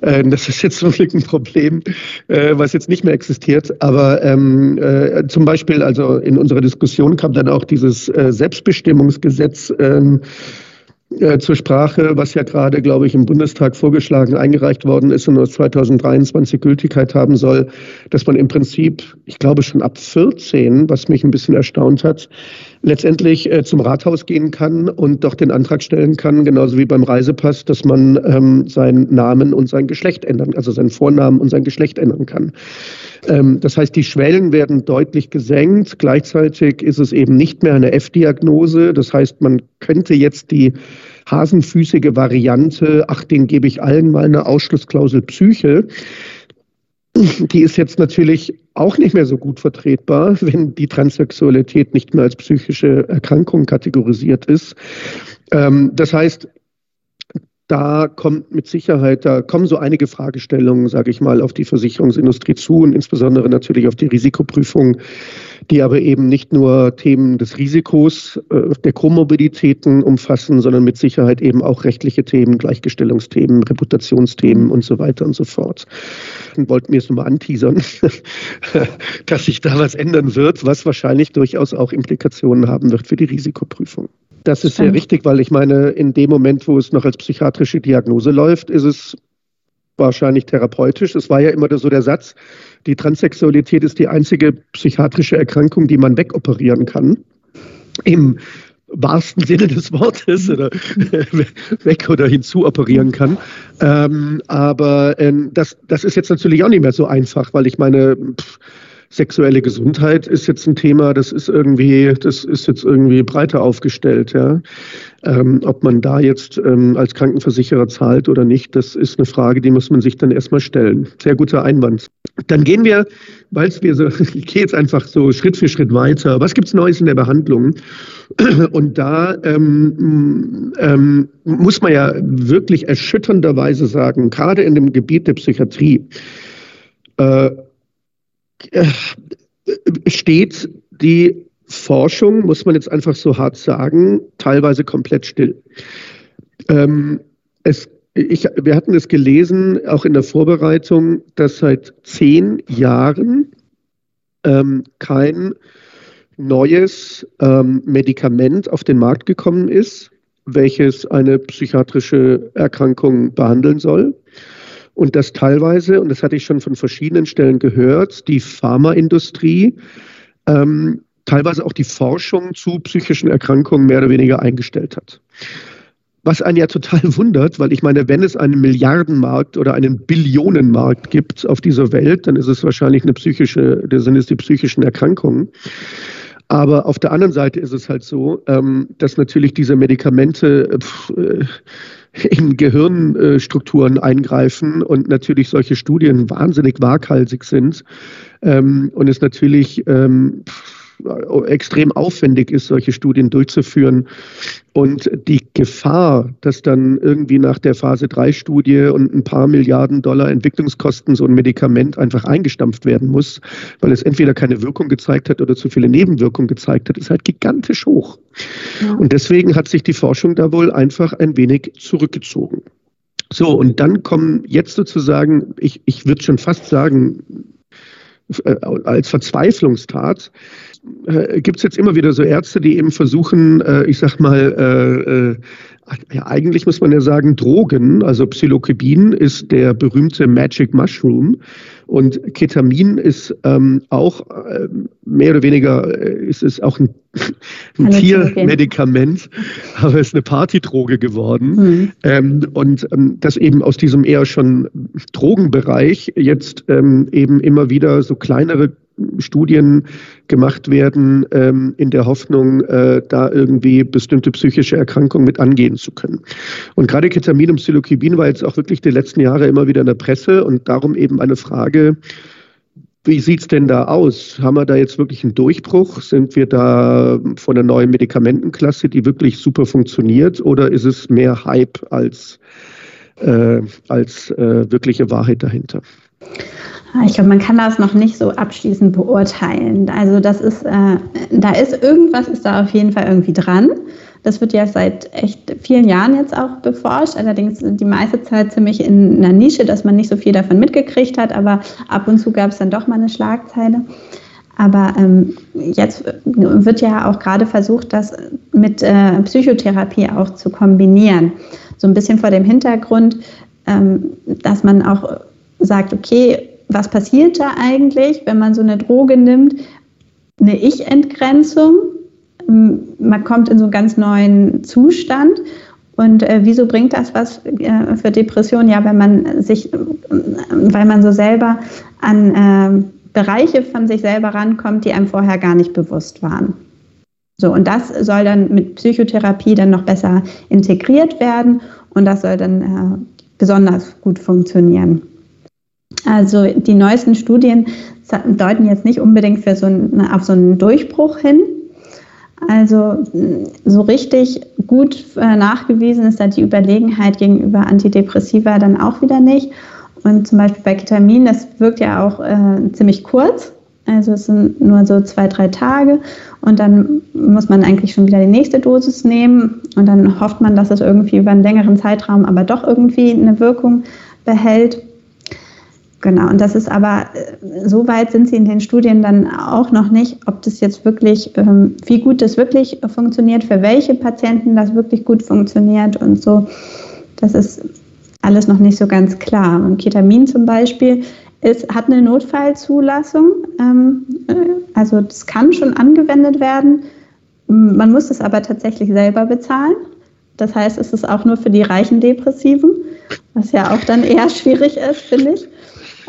Äh, das ist jetzt zum Glück ein Problem, äh, was jetzt nicht mehr existiert. Aber ähm, äh, zum Beispiel, also in unserer Diskussion kam dann auch dieses äh, Selbstbestimmungsgesetz. Ähm, äh, zur Sprache, was ja gerade, glaube ich, im Bundestag vorgeschlagen, eingereicht worden ist und nur 2023 Gültigkeit haben soll, dass man im Prinzip, ich glaube schon ab 14, was mich ein bisschen erstaunt hat, letztendlich äh, zum Rathaus gehen kann und doch den Antrag stellen kann, genauso wie beim Reisepass, dass man ähm, seinen Namen und sein Geschlecht ändern, also seinen Vornamen und sein Geschlecht ändern kann. Ähm, das heißt, die Schwellen werden deutlich gesenkt. Gleichzeitig ist es eben nicht mehr eine F-Diagnose. Das heißt, man könnte jetzt die hasenfüßige Variante, ach, den gebe ich allen mal eine Ausschlussklausel Psyche. Die ist jetzt natürlich auch nicht mehr so gut vertretbar, wenn die Transsexualität nicht mehr als psychische Erkrankung kategorisiert ist. Ähm, das heißt, da kommt mit Sicherheit, da kommen so einige Fragestellungen, sage ich mal, auf die Versicherungsindustrie zu und insbesondere natürlich auf die Risikoprüfung, die aber eben nicht nur Themen des Risikos, äh, der Komorbiditäten umfassen, sondern mit Sicherheit eben auch rechtliche Themen, Gleichgestellungsthemen, Reputationsthemen und so weiter und so fort. Und wollten mir es nochmal anteasern, dass sich da was ändern wird, was wahrscheinlich durchaus auch Implikationen haben wird für die Risikoprüfung. Das ist sehr wichtig, weil ich meine, in dem Moment, wo es noch als psychiatrische Diagnose läuft, ist es wahrscheinlich therapeutisch. Es war ja immer so der Satz, die Transsexualität ist die einzige psychiatrische Erkrankung, die man wegoperieren kann. Im wahrsten Sinne des Wortes oder weg oder hinzuoperieren kann. Ähm, aber ähm, das, das ist jetzt natürlich auch nicht mehr so einfach, weil ich meine, pff, sexuelle Gesundheit ist jetzt ein Thema, das ist irgendwie, das ist jetzt irgendwie breiter aufgestellt, ja. Ähm, ob man da jetzt ähm, als Krankenversicherer zahlt oder nicht, das ist eine Frage, die muss man sich dann erstmal stellen. Sehr guter Einwand. Dann gehen wir, weil wir so, ich gehe jetzt einfach so Schritt für Schritt weiter. Was gibt's Neues in der Behandlung? Und da ähm, ähm, muss man ja wirklich erschütternderweise sagen, gerade in dem Gebiet der Psychiatrie, äh, steht die Forschung, muss man jetzt einfach so hart sagen, teilweise komplett still. Ähm, es, ich, wir hatten es gelesen, auch in der Vorbereitung, dass seit zehn Jahren ähm, kein neues ähm, Medikament auf den Markt gekommen ist, welches eine psychiatrische Erkrankung behandeln soll und dass teilweise, und das hatte ich schon von verschiedenen Stellen gehört, die Pharmaindustrie ähm, teilweise auch die Forschung zu psychischen Erkrankungen mehr oder weniger eingestellt hat. Was einen ja total wundert, weil ich meine, wenn es einen Milliardenmarkt oder einen Billionenmarkt gibt auf dieser Welt, dann ist es wahrscheinlich eine psychische, sind es die psychischen Erkrankungen. Aber auf der anderen Seite ist es halt so, ähm, dass natürlich diese Medikamente pff, äh, in Gehirnstrukturen eingreifen und natürlich solche Studien wahnsinnig waghalsig sind ähm, und es natürlich ähm, extrem aufwendig ist, solche Studien durchzuführen. Und die Gefahr, dass dann irgendwie nach der Phase 3 Studie und ein paar Milliarden Dollar Entwicklungskosten so ein Medikament einfach eingestampft werden muss, weil es entweder keine Wirkung gezeigt hat oder zu viele Nebenwirkungen gezeigt hat, ist halt gigantisch hoch. Ja. Und deswegen hat sich die Forschung da wohl einfach ein wenig zurückgezogen. So, und dann kommen jetzt sozusagen, ich, ich würde schon fast sagen, als Verzweiflungstat, äh, gibt es jetzt immer wieder so Ärzte, die eben versuchen, äh, ich sag mal, äh, äh, ja, eigentlich muss man ja sagen, Drogen, also Psilocybin ist der berühmte Magic Mushroom und Ketamin ist ähm, auch äh, mehr oder weniger, äh, ist es auch ein, ein Tiermedikament, aber es ist eine Partydroge geworden. Mhm. Ähm, und ähm, dass eben aus diesem eher schon Drogenbereich jetzt ähm, eben immer wieder so kleinere Studien gemacht werden, ähm, in der Hoffnung, äh, da irgendwie bestimmte psychische Erkrankungen mit angehen zu können. Und gerade Ketamin und Psilocybin war jetzt auch wirklich die letzten Jahre immer wieder in der Presse und darum eben eine Frage, wie sieht es denn da aus? Haben wir da jetzt wirklich einen Durchbruch? Sind wir da von einer neuen Medikamentenklasse, die wirklich super funktioniert? Oder ist es mehr Hype als, äh, als äh, wirkliche Wahrheit dahinter? Ich glaube, man kann das noch nicht so abschließend beurteilen. Also das ist, äh, da ist irgendwas ist da auf jeden Fall irgendwie dran. Das wird ja seit echt vielen Jahren jetzt auch beforscht, allerdings die meiste Zeit ziemlich in einer Nische, dass man nicht so viel davon mitgekriegt hat, aber ab und zu gab es dann doch mal eine Schlagzeile. Aber ähm, jetzt wird ja auch gerade versucht, das mit äh, Psychotherapie auch zu kombinieren. So ein bisschen vor dem Hintergrund, ähm, dass man auch sagt, okay, was passiert da eigentlich, wenn man so eine Droge nimmt? Eine Ich-Entgrenzung. Man kommt in so einen ganz neuen Zustand. Und äh, wieso bringt das was äh, für Depressionen? Ja, wenn man sich, äh, weil man so selber an äh, Bereiche von sich selber rankommt, die einem vorher gar nicht bewusst waren. So, und das soll dann mit Psychotherapie dann noch besser integriert werden und das soll dann äh, besonders gut funktionieren. Also die neuesten Studien deuten jetzt nicht unbedingt für so ein, auf so einen Durchbruch hin. Also so richtig gut äh, nachgewiesen ist da die Überlegenheit gegenüber Antidepressiva dann auch wieder nicht. Und zum Beispiel bei Ketamin, das wirkt ja auch äh, ziemlich kurz. Also es sind nur so zwei, drei Tage und dann muss man eigentlich schon wieder die nächste Dosis nehmen und dann hofft man, dass es irgendwie über einen längeren Zeitraum aber doch irgendwie eine Wirkung behält. Genau, und das ist aber, äh, so weit sind sie in den Studien dann auch noch nicht, ob das jetzt wirklich, ähm, wie gut das wirklich funktioniert, für welche Patienten das wirklich gut funktioniert und so. Das ist alles noch nicht so ganz klar. Und Ketamin zum Beispiel ist, hat eine Notfallzulassung, ähm, äh, also das kann schon angewendet werden. Man muss es aber tatsächlich selber bezahlen. Das heißt, es ist auch nur für die reichen Depressiven, was ja auch dann eher schwierig ist, finde ich.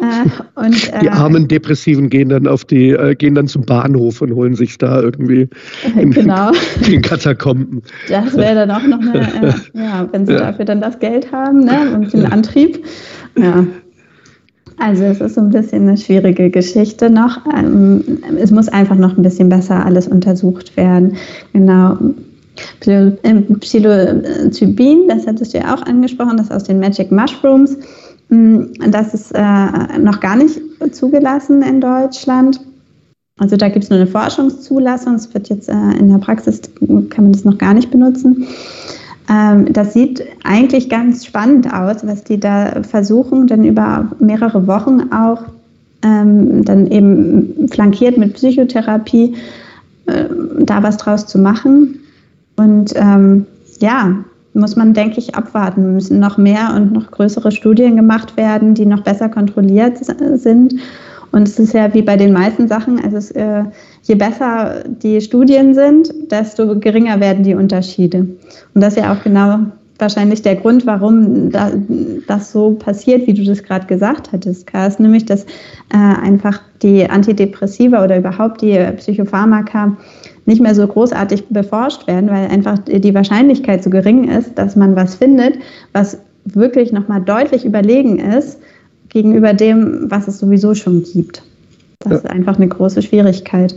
Äh, und, äh, die armen Depressiven gehen dann auf die, äh, gehen dann zum Bahnhof und holen sich da irgendwie genau. den Katakomben. Das wäre dann auch noch eine, äh, ja, wenn sie ja. dafür dann das Geld haben ne, und den Antrieb. Ja. Also es ist so ein bisschen eine schwierige Geschichte noch. Ähm, es muss einfach noch ein bisschen besser alles untersucht werden. Genau. Psilocybin, das hattest du ja auch angesprochen, das aus den Magic Mushrooms. Mm, das ist äh, noch gar nicht zugelassen in Deutschland. Also da gibt es nur eine Forschungszulassung. Es wird jetzt äh, in der Praxis, kann man das noch gar nicht benutzen. Ähm, das sieht eigentlich ganz spannend aus, was die da versuchen, dann über mehrere Wochen auch ähm, dann eben flankiert mit Psychotherapie äh, da was draus zu machen. Und ähm, ja, muss man, denke ich, abwarten. Müssen noch mehr und noch größere Studien gemacht werden, die noch besser kontrolliert sind. Und es ist ja wie bei den meisten Sachen, also es, äh, je besser die Studien sind, desto geringer werden die Unterschiede. Und das ist ja auch genau wahrscheinlich der Grund, warum da, das so passiert, wie du das gerade gesagt hattest, Kars, nämlich dass äh, einfach die Antidepressiva oder überhaupt die Psychopharmaka nicht mehr so großartig beforscht werden, weil einfach die Wahrscheinlichkeit so gering ist, dass man was findet, was wirklich nochmal deutlich überlegen ist gegenüber dem, was es sowieso schon gibt. Das ja. ist einfach eine große Schwierigkeit.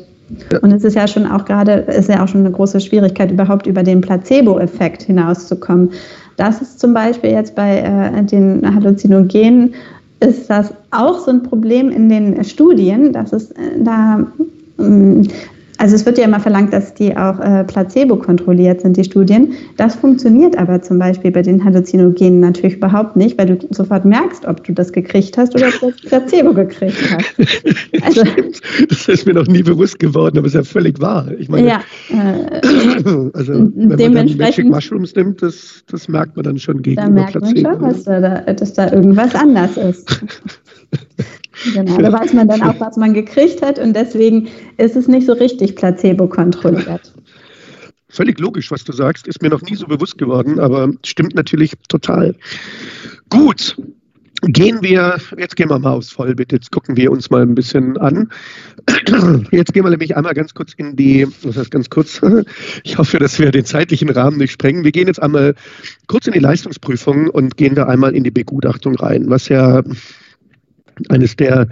Ja. Und es ist ja schon auch gerade, ist ja auch schon eine große Schwierigkeit, überhaupt über den Placebo-Effekt hinauszukommen. Das ist zum Beispiel jetzt bei äh, den Halluzinogenen, ist das auch so ein Problem in den Studien, dass es äh, da ähm, also es wird ja immer verlangt, dass die auch äh, placebo-kontrolliert sind, die Studien. Das funktioniert aber zum Beispiel bei den Halluzinogenen natürlich überhaupt nicht, weil du sofort merkst, ob du das gekriegt hast oder ob du das Placebo gekriegt hast. Also, das ist mir noch nie bewusst geworden, aber es ist ja völlig wahr. Ich meine, ja, äh, also wenn man dann Magic Mushrooms nimmt, das, das merkt man dann schon gegenüber da merkt Placebo. Man schon, dass da, dass da irgendwas anders ist. Genau, da weiß man dann auch, was man gekriegt hat und deswegen ist es nicht so richtig placebo kontrolliert. Völlig logisch, was du sagst, ist mir noch nie so bewusst geworden, aber stimmt natürlich total. Gut, Gehen wir, jetzt gehen wir mal aufs Vollbild, jetzt gucken wir uns mal ein bisschen an. Jetzt gehen wir nämlich einmal ganz kurz in die, was heißt ganz kurz, ich hoffe, dass wir den zeitlichen Rahmen nicht sprengen. Wir gehen jetzt einmal kurz in die Leistungsprüfung und gehen da einmal in die Begutachtung rein, was ja eines der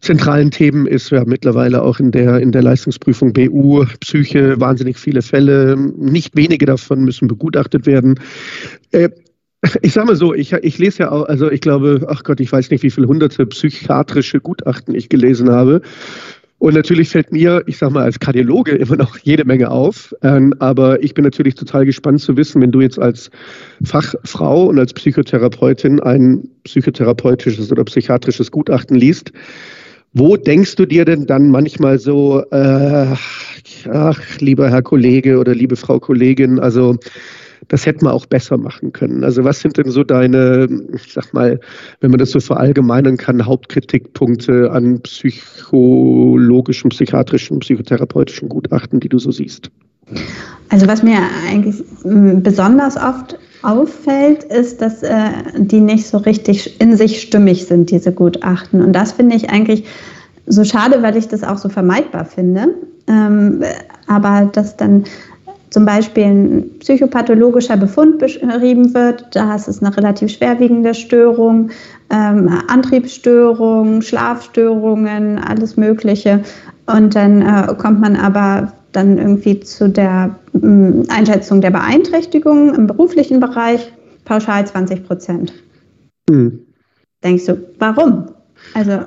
zentralen Themen ist ja mittlerweile auch in der, in der Leistungsprüfung BU, Psyche, wahnsinnig viele Fälle. Nicht wenige davon müssen begutachtet werden. Äh, ich sage mal so, ich, ich lese ja auch, also ich glaube, ach Gott, ich weiß nicht, wie viele hunderte psychiatrische Gutachten ich gelesen habe. Und natürlich fällt mir, ich sage mal, als Kardiologe immer noch jede Menge auf. Ähm, aber ich bin natürlich total gespannt zu wissen, wenn du jetzt als Fachfrau und als Psychotherapeutin ein psychotherapeutisches oder psychiatrisches Gutachten liest, Wo denkst du dir denn dann manchmal so, äh, ach, lieber Herr Kollege oder liebe Frau Kollegin, also das hätten wir auch besser machen können. Also was sind denn so deine, ich sag mal, wenn man das so verallgemeinern kann, Hauptkritikpunkte an psychologischen, psychiatrischen, psychotherapeutischen Gutachten, die du so siehst? Also was mir eigentlich besonders oft auffällt, ist, dass äh, die nicht so richtig in sich stimmig sind, diese Gutachten. Und das finde ich eigentlich so schade, weil ich das auch so vermeidbar finde. Ähm, aber dass dann zum Beispiel ein psychopathologischer Befund beschrieben wird, da ist es eine relativ schwerwiegende Störung, ähm, Antriebsstörungen, Schlafstörungen, alles Mögliche. Und dann äh, kommt man aber dann irgendwie zu der äh, Einschätzung der Beeinträchtigung im beruflichen Bereich, pauschal 20 Prozent. Mhm. Denkst du, warum? Also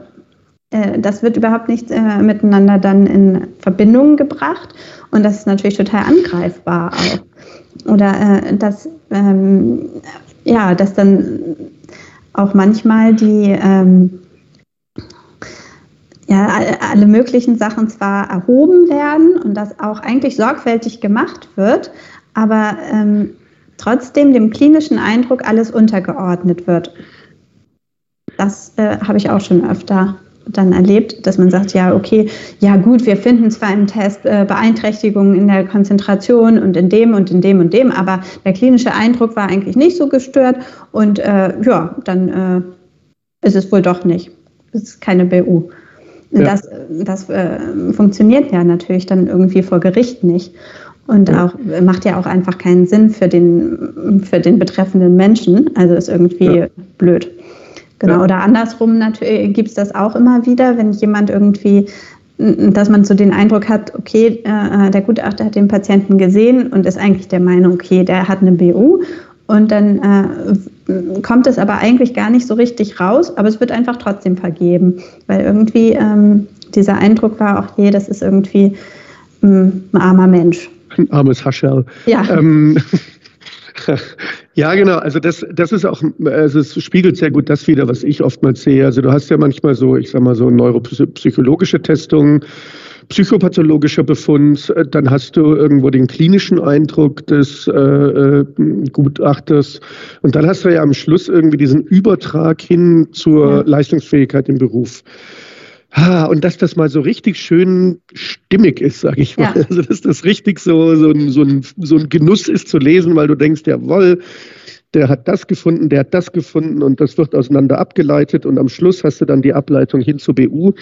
äh, das wird überhaupt nicht äh, miteinander dann in Verbindung gebracht und das ist natürlich total angreifbar auch. Oder äh, dass, ähm, ja, dass dann auch manchmal die ähm, ja, alle möglichen Sachen zwar erhoben werden und das auch eigentlich sorgfältig gemacht wird, aber ähm, trotzdem dem klinischen Eindruck alles untergeordnet wird. Das äh, habe ich auch schon öfter dann erlebt, dass man sagt, ja, okay, ja gut, wir finden zwar im Test äh, Beeinträchtigungen in der Konzentration und in dem und in dem und dem, aber der klinische Eindruck war eigentlich nicht so gestört und äh, ja, dann äh, ist es wohl doch nicht. Es ist keine BU. Ja. Das, das äh, funktioniert ja natürlich dann irgendwie vor Gericht nicht. Und auch macht ja auch einfach keinen Sinn für den, für den betreffenden Menschen. Also ist irgendwie ja. blöd. Genau, ja. oder andersrum natürlich gibt es das auch immer wieder, wenn jemand irgendwie, dass man so den Eindruck hat, okay, äh, der Gutachter hat den Patienten gesehen und ist eigentlich der Meinung, okay, der hat eine BU. Und dann äh, kommt es aber eigentlich gar nicht so richtig raus, aber es wird einfach trotzdem vergeben, weil irgendwie ähm, dieser Eindruck war auch, je, das ist irgendwie ähm, ein armer Mensch. Ein armes Hascherl. Ja. Ähm, Ja, genau. Also das, das ist auch, also es spiegelt sehr gut das wieder, was ich oftmals sehe. Also du hast ja manchmal so, ich sag mal so neuropsychologische Testungen, psychopathologischer Befund, dann hast du irgendwo den klinischen Eindruck des äh, äh Gutachters und dann hast du ja am Schluss irgendwie diesen Übertrag hin zur ja. Leistungsfähigkeit im Beruf. Ah, und dass das mal so richtig schön stimmig ist, sage ich mal. Ja. Also dass das richtig so, so, ein, so, ein, so ein Genuss ist zu lesen, weil du denkst, jawohl, der hat das gefunden, der hat das gefunden und das wird auseinander abgeleitet und am Schluss hast du dann die Ableitung hin zur BU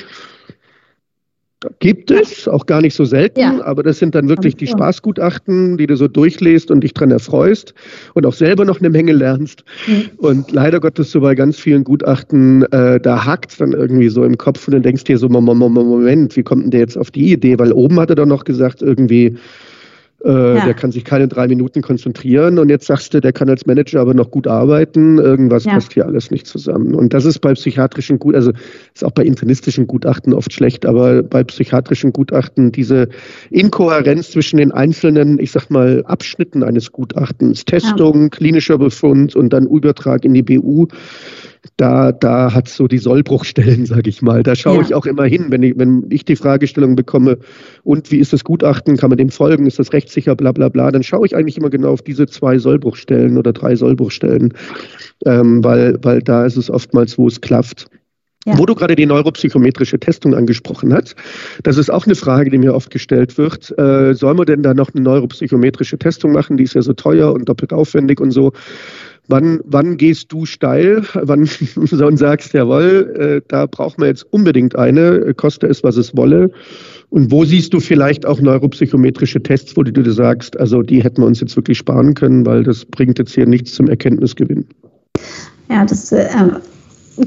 Gibt es, auch gar nicht so selten, ja. aber das sind dann wirklich die Spaßgutachten, die du so durchlässt und dich dran erfreust und auch selber noch eine Menge lernst. Mhm. Und leider Gottes so bei ganz vielen Gutachten, äh, da hakt dann irgendwie so im Kopf und dann denkst du dir so, Moment, wie kommt denn der jetzt auf die Idee? Weil oben hat er doch noch gesagt, irgendwie, äh, ja. Der kann sich keine drei Minuten konzentrieren und jetzt sagst du, der kann als Manager aber noch gut arbeiten. Irgendwas ja. passt hier alles nicht zusammen. Und das ist bei psychiatrischen Gut, also ist auch bei internistischen Gutachten oft schlecht, aber bei psychiatrischen Gutachten diese Inkohärenz zwischen den einzelnen, ich sag mal, Abschnitten eines Gutachtens, Testung, ja. klinischer Befund und dann Übertrag in die BU da, da hat es so die Sollbruchstellen, sage ich mal. Da schaue ja. ich auch immer hin, wenn ich, wenn ich die Fragestellung bekomme, und wie ist das Gutachten, kann man dem folgen, ist das rechtssicher, bla bla bla, dann schaue ich eigentlich immer genau auf diese zwei Sollbruchstellen oder drei Sollbruchstellen, ähm, weil, weil da ist es oftmals, wo es klafft. Ja. Wo du gerade die neuropsychometrische Testung angesprochen hast, das ist auch eine Frage, die mir oft gestellt wird. Äh, soll man denn da noch eine neuropsychometrische Testung machen? Die ist ja so teuer und doppelt aufwendig und so. Wann, wann gehst du steil? Wann und sagst, jawohl, äh, da brauchen wir jetzt unbedingt eine, koste es, was es wolle? Und wo siehst du vielleicht auch neuropsychometrische Tests, wo du dir sagst, also die hätten wir uns jetzt wirklich sparen können, weil das bringt jetzt hier nichts zum Erkenntnisgewinn? Ja, das äh,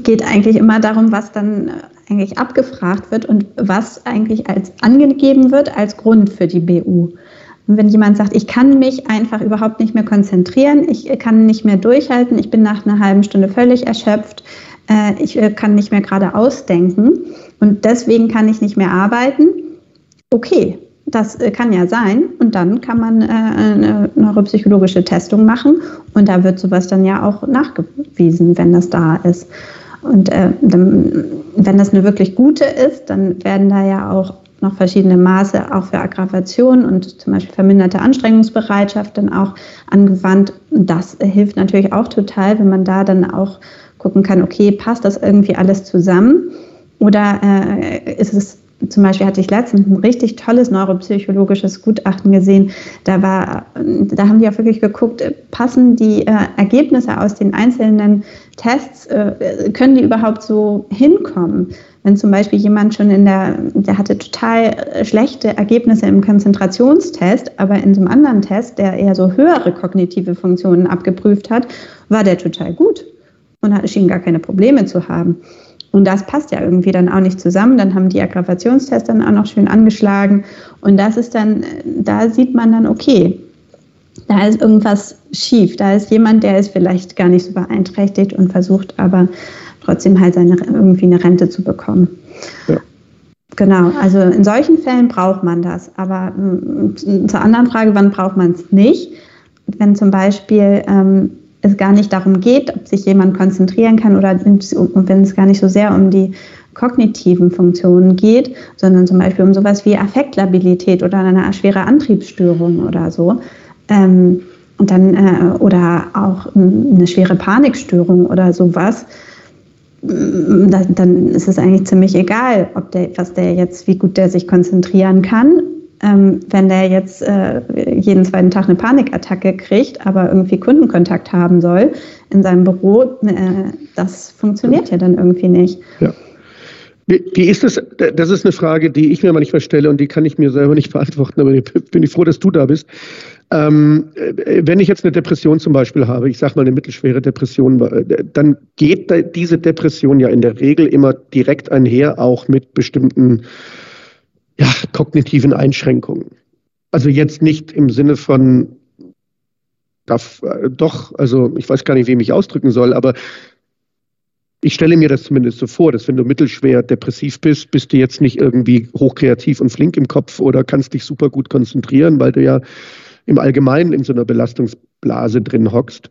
geht eigentlich immer darum, was dann eigentlich abgefragt wird und was eigentlich als angegeben wird als Grund für die BU. Und wenn jemand sagt, ich kann mich einfach überhaupt nicht mehr konzentrieren, ich kann nicht mehr durchhalten, ich bin nach einer halben Stunde völlig erschöpft, äh, ich äh, kann nicht mehr gerade ausdenken und deswegen kann ich nicht mehr arbeiten, okay, das äh, kann ja sein. Und dann kann man eine neuropsychologische Testung machen. Und da wird sowas dann ja auch nachgewiesen, wenn das da ist. Und äh, wenn das eine wirklich gute ist, dann werden da ja auch noch verschiedene Maße auch für Aggravation und zum Beispiel verminderte Anstrengungsbereitschaft dann auch angewandt. Das hilft natürlich auch total, wenn man da dann auch gucken kann, okay, passt das irgendwie alles zusammen? Oder äh, ist es zum Beispiel hatte ich letztens ein richtig tolles neuropsychologisches Gutachten gesehen. Da war, da haben die auch wirklich geguckt, passen die äh, Ergebnisse aus den einzelnen Tests, äh, können die überhaupt so hinkommen? Wenn zum Beispiel jemand schon in der, der hatte total schlechte Ergebnisse im Konzentrationstest, aber in so einem anderen Test, der eher so höhere kognitive Funktionen abgeprüft hat, war der total gut und schien gar keine Probleme zu haben. Und das passt ja irgendwie dann auch nicht zusammen. Dann haben die Aggravationstests dann auch noch schön angeschlagen. Und das ist dann, da sieht man dann, okay, da ist irgendwas schief. Da ist jemand, der ist vielleicht gar nicht so beeinträchtigt und versucht aber trotzdem halt seine, irgendwie eine Rente zu bekommen. Ja. Genau, also in solchen Fällen braucht man das. Aber äh, zur anderen Frage, wann braucht man es nicht? Wenn zum Beispiel ähm, es gar nicht darum geht, ob sich jemand konzentrieren kann oder wenn es gar nicht so sehr um die kognitiven Funktionen geht, sondern zum Beispiel um sowas wie Affektlabilität oder eine schwere Antriebsstörung oder so. Ähm, und dann, äh, oder auch eine schwere Panikstörung oder sowas, mm, dann ist es eigentlich ziemlich egal, ob der, was der jetzt, wie gut der sich konzentrieren kann ähm, wenn der jetzt äh, jeden zweiten Tag eine Panikattacke kriegt, aber irgendwie Kundenkontakt haben soll in seinem Büro, äh, das funktioniert ja dann irgendwie nicht. Ja. Wie ist das? Das ist eine Frage, die ich mir manchmal stelle und die kann ich mir selber nicht beantworten, aber bin ich froh, dass du da bist. Ähm, äh, wenn ich jetzt eine Depression zum Beispiel habe, ich sage mal eine mittelschwere Depression, äh, dann geht diese Depression ja in der Regel immer direkt einher, auch mit bestimmten ja, kognitiven Einschränkungen. Also jetzt nicht im Sinne von, darf, äh, doch, also ich weiß gar nicht, wie ich mich ausdrücken soll, aber ich stelle mir das zumindest so vor, dass wenn du mittelschwer depressiv bist, bist du jetzt nicht irgendwie hochkreativ und flink im Kopf oder kannst dich super gut konzentrieren, weil du ja im Allgemeinen in so einer Belastungsblase drin hockst.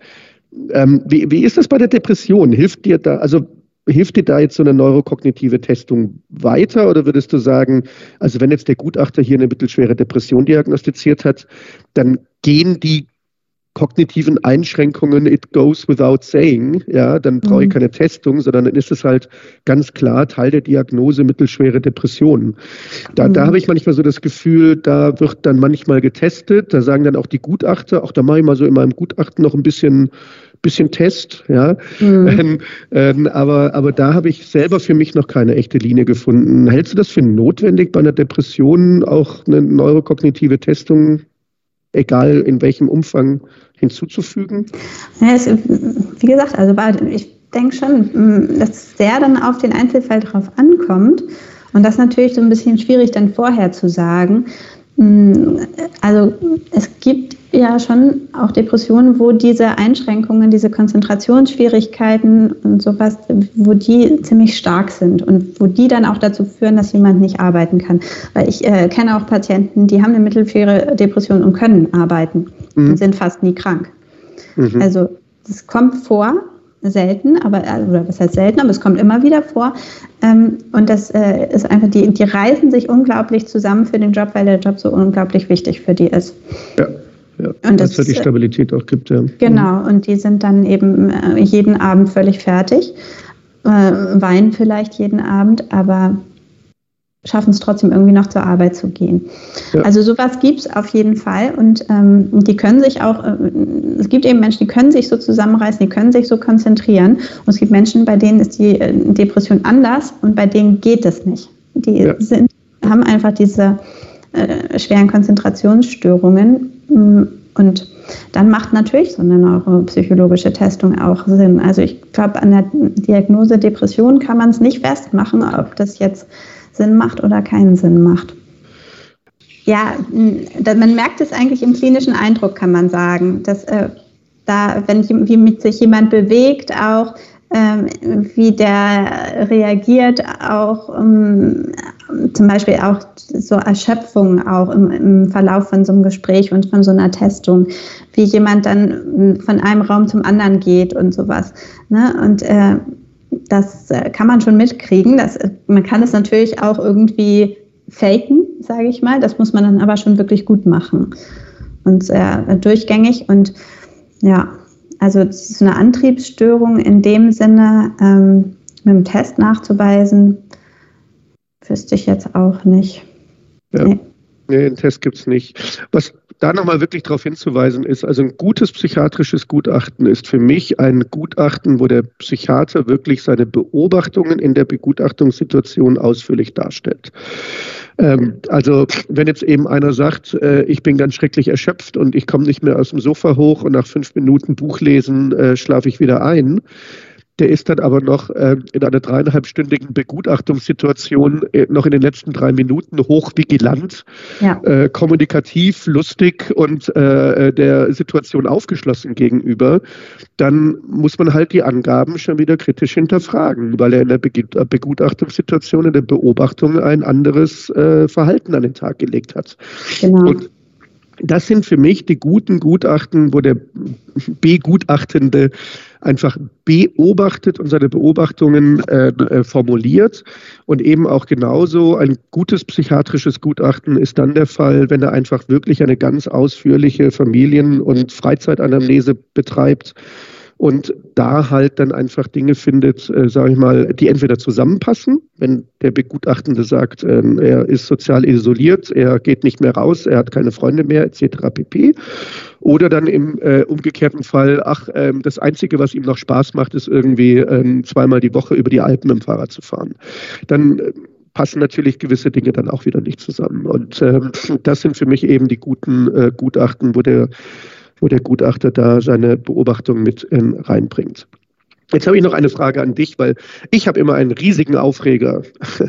Ähm, wie, wie ist das bei der Depression? Hilft dir da, also Hilft dir da jetzt so eine neurokognitive Testung weiter oder würdest du sagen, also wenn jetzt der Gutachter hier eine mittelschwere Depression diagnostiziert hat, dann gehen die kognitiven Einschränkungen, it goes without saying, ja, dann brauche ich mhm. keine Testung, sondern dann ist es halt ganz klar Teil der Diagnose mittelschwere Depressionen. Da, mhm. da habe ich manchmal so das Gefühl, da wird dann manchmal getestet, da sagen dann auch die Gutachter, auch da mache ich mal so in meinem Gutachten noch ein bisschen bisschen Test, ja. Mhm. Ähm, ähm, aber, aber da habe ich selber für mich noch keine echte Linie gefunden. Hältst du das für notwendig, bei einer Depression auch eine neurokognitive Testung, egal in welchem Umfang, hinzuzufügen? Ja, es, wie gesagt, also ich denke schon, dass es sehr dann auf den Einzelfall drauf ankommt. Und das ist natürlich so ein bisschen schwierig dann vorher zu sagen. Also es gibt ja schon auch Depressionen, wo diese Einschränkungen, diese Konzentrationsschwierigkeiten und sowas, wo die ziemlich stark sind und wo die dann auch dazu führen, dass jemand nicht arbeiten kann. Weil ich äh, kenne auch Patienten, die haben eine mittelschwere Depression und können arbeiten mhm. und sind fast nie krank. Mhm. Also das kommt vor, selten, aber äh, oder was heißt selten, aber es kommt immer wieder vor. Ähm, und das äh, ist einfach, die, die reißen sich unglaublich zusammen für den Job, weil der Job so unglaublich wichtig für die ist. Ja. Ja, und das, es die Stabilität auch gibt, ja. Genau, und die sind dann eben äh, jeden Abend völlig fertig, äh, weinen vielleicht jeden Abend, aber schaffen es trotzdem irgendwie noch zur Arbeit zu gehen. Ja. Also sowas gibt es auf jeden Fall und ähm, die können sich auch, äh, es gibt eben Menschen, die können sich so zusammenreißen, die können sich so konzentrieren und es gibt Menschen, bei denen ist die äh, Depression anders und bei denen geht es nicht. Die ja. sind, haben einfach diese äh, schweren Konzentrationsstörungen und dann macht natürlich so eine neuropsychologische Testung auch Sinn. Also ich glaube, an der Diagnose Depression kann man es nicht festmachen, ob das jetzt Sinn macht oder keinen Sinn macht. Ja, mm, man merkt es eigentlich im klinischen Eindruck, kann man sagen, dass äh, da, wenn sich jemand bewegt, auch wie der reagiert, auch ähm, zum Beispiel auch so Erschöpfung auch im, im, Verlauf von so einem Gespräch und von so einer Testung, wie jemand dann von einem Raum zum anderen geht und sowas. Ne? Und äh, das äh, kann man schon mitkriegen. Das, man kann es natürlich auch irgendwie faken, sage ich mal. Das muss man dann aber schon wirklich gut machen und sehr durchgängig. Und ja, also so eine Antriebsstörung in dem Sinne ähm, mit dem Test nachzuweisen, wüsste ich jetzt auch nicht. Ja. Nee. Nee, einen Test gibt es nicht. Was da nochmal wirklich darauf hinzuweisen ist, also ein gutes psychiatrisches Gutachten ist für mich ein Gutachten, wo der Psychiater wirklich seine Beobachtungen in der Begutachtungssituation ausführlich darstellt. Ähm, also wenn jetzt eben einer sagt, äh, ich bin ganz schrecklich erschöpft und ich komme nicht mehr aus dem Sofa hoch und nach fünf Minuten Buchlesen äh, schlafe ich wieder ein, der ist dann aber noch äh, in einer dreieinhalbstündigen Begutachtungssituation äh, noch in den letzten drei Minuten hochvigilant, ja. äh, kommunikativ, lustig und äh, der Situation aufgeschlossen gegenüber. Dann muss man halt die Angaben schon wieder kritisch hinterfragen, weil er in der Begutachtungssituation, in der Beobachtung ein anderes äh, Verhalten an den Tag gelegt hat. Genau. Und das sind für mich die guten Gutachten, wo der Begutachtende einfach beobachtet und seine Beobachtungen äh, äh, formuliert. Und eben auch genauso ein gutes psychiatrisches Gutachten ist dann der Fall, wenn er einfach wirklich eine ganz ausführliche Familien- und Freizeitanamnese betreibt und da halt dann einfach Dinge findet, äh, sage ich mal, die entweder zusammenpassen, wenn der Begutachtende sagt, äh, er ist sozial isoliert, er geht nicht mehr raus, er hat keine Freunde mehr, etc. pp. Oder dann im äh, umgekehrten Fall, ach, äh, das Einzige, was ihm noch Spaß macht, ist irgendwie äh, zweimal die Woche über die Alpen im Fahrrad zu fahren. Dann äh, passen natürlich gewisse Dinge dann auch wieder nicht zusammen. Und ähm, das sind für mich eben die guten äh, Gutachten, wo der wo der Gutachter da seine Beobachtungen mit ähm, reinbringt. Jetzt habe ich noch eine Frage an dich, weil ich habe immer einen riesigen Aufreger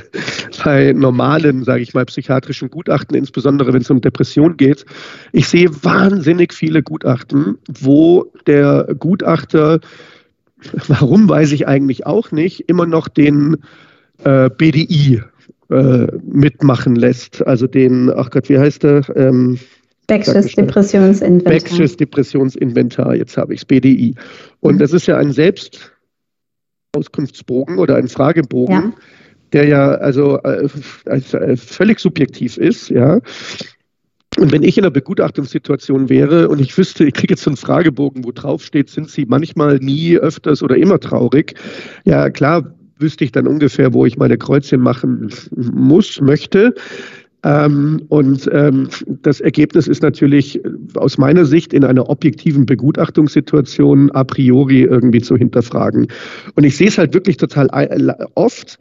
bei normalen, sage ich mal, psychiatrischen Gutachten, insbesondere wenn es um Depression geht. Ich sehe wahnsinnig viele Gutachten, wo der Gutachter, warum weiß ich eigentlich auch nicht, immer noch den äh, BDI äh, mitmachen lässt. Also den, ach Gott, wie heißt der? Ähm, Becksches Depressionsinventar. Becksches Depressionsinventar, jetzt habe ich es, BDI. Und mhm. das ist ja ein Selbstauskunftsbogen oder ein Fragebogen, ja. der ja also äh, äh, völlig subjektiv ist, ja. Und wenn ich in einer Begutachtungssituation wäre und ich wüsste, ich kriege jetzt so einen Fragebogen, wo drauf steht, sind Sie manchmal, nie, öfters oder immer traurig, ja klar, wüsste ich dann ungefähr, wo ich meine Kreuzchen machen muss, möchte. Ähm, und ähm, das Ergebnis ist natürlich aus meiner Sicht in einer objektiven Begutachtungssituation a priori irgendwie zu hinterfragen. Und ich sehe es halt wirklich total äh, oft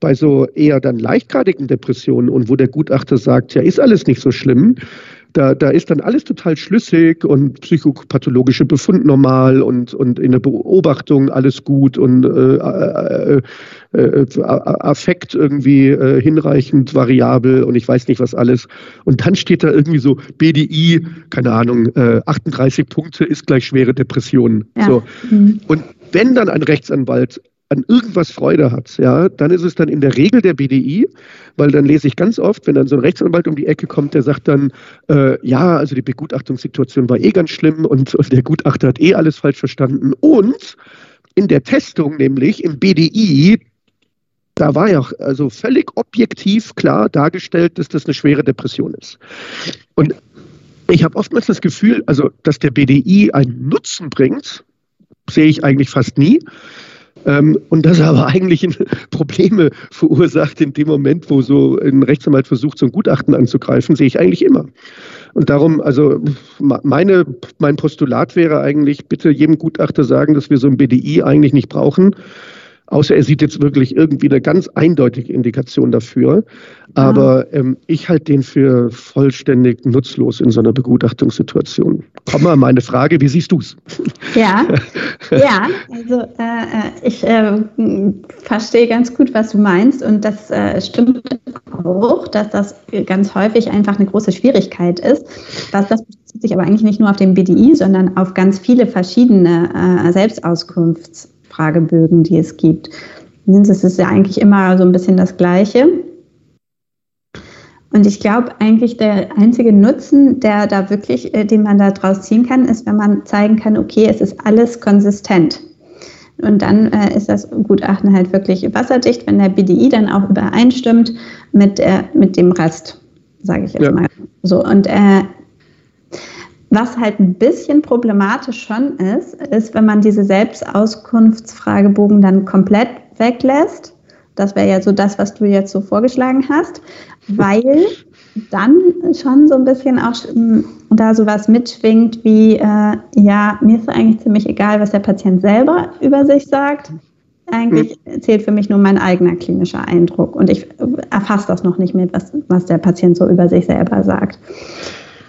bei so eher dann leichtgradigen Depressionen und wo der Gutachter sagt, ja, ist alles nicht so schlimm, da, da ist dann alles total schlüssig und psychopathologische Befund normal und, und in der Beobachtung alles gut und äh, äh, äh, Affekt irgendwie äh, hinreichend variabel und ich weiß nicht was alles. Und dann steht da irgendwie so BDI, keine Ahnung, 38 äh, Punkte ist gleich schwere Depression. Ja. So. Mhm. Und wenn dann ein Rechtsanwalt an irgendwas Freude hat, ja, dann ist es dann in der Regel der BDI, weil dann lese ich ganz oft, wenn dann so ein Rechtsanwalt um die Ecke kommt, der sagt dann, äh, ja, also die Begutachtungssituation war eh ganz schlimm und, der Gutachter hat eh alles falsch verstanden. Und in der Testung, nämlich im BDI, da war ja also völlig objektiv klar dargestellt, dass das eine schwere Depression ist. Und ich habe oftmals das Gefühl, also dass der BDI einen Nutzen bringt, sehe ich eigentlich fast nie. Ähm, und das aber eigentlich Probleme verursacht in dem Moment, wo so ein Rechtsanwalt versucht, so ein Gutachten anzugreifen, sehe ich eigentlich immer. Und darum, also meine, mein Postulat wäre eigentlich, bitte jedem Gutachter sagen, dass wir so ein BDI eigentlich nicht brauchen, Außer er sieht jetzt wirklich irgendwie eine ganz eindeutige Indikation dafür. Aber ah. ähm, ich halte den für vollständig nutzlos in so einer Begutachtungssituation. Komm mal, meine Frage, wie siehst du es? Ja, ja, also äh, äh, ich äh, verstehe ganz gut, was du meinst. Und das äh, stimmt auch, dass das ganz häufig einfach eine große Schwierigkeit ist. Was das bezieht sich aber eigentlich nicht nur auf den BDI, sondern auf ganz viele verschiedene äh, Selbstauskunfts. Fragebögen, die es gibt. Das ist ja eigentlich immer so ein bisschen das Gleiche. Und ich glaube eigentlich der einzige Nutzen, der da wirklich, äh, den man da draus ziehen kann, ist, wenn man zeigen kann, okay, es ist alles konsistent. Und dann äh, ist das Gutachten halt wirklich wasserdicht, wenn der BDI dann auch übereinstimmt mit, äh, mit dem Rest, sage ich jetzt ja. mal. So, und äh, was halt ein bisschen problematisch schon ist, ist, wenn man diese Selbstauskunftsfragebogen dann komplett weglässt. Das wäre ja so das, was du jetzt so vorgeschlagen hast, weil dann schon so ein bisschen auch hm, da sowas mitschwingt wie, äh, ja, mir ist eigentlich ziemlich egal, was der Patient selber über sich sagt. Eigentlich hm. zählt für mich nur mein eigener klinischer Eindruck und ich erfasse das noch nicht mit, was, was der Patient so über sich selber sagt.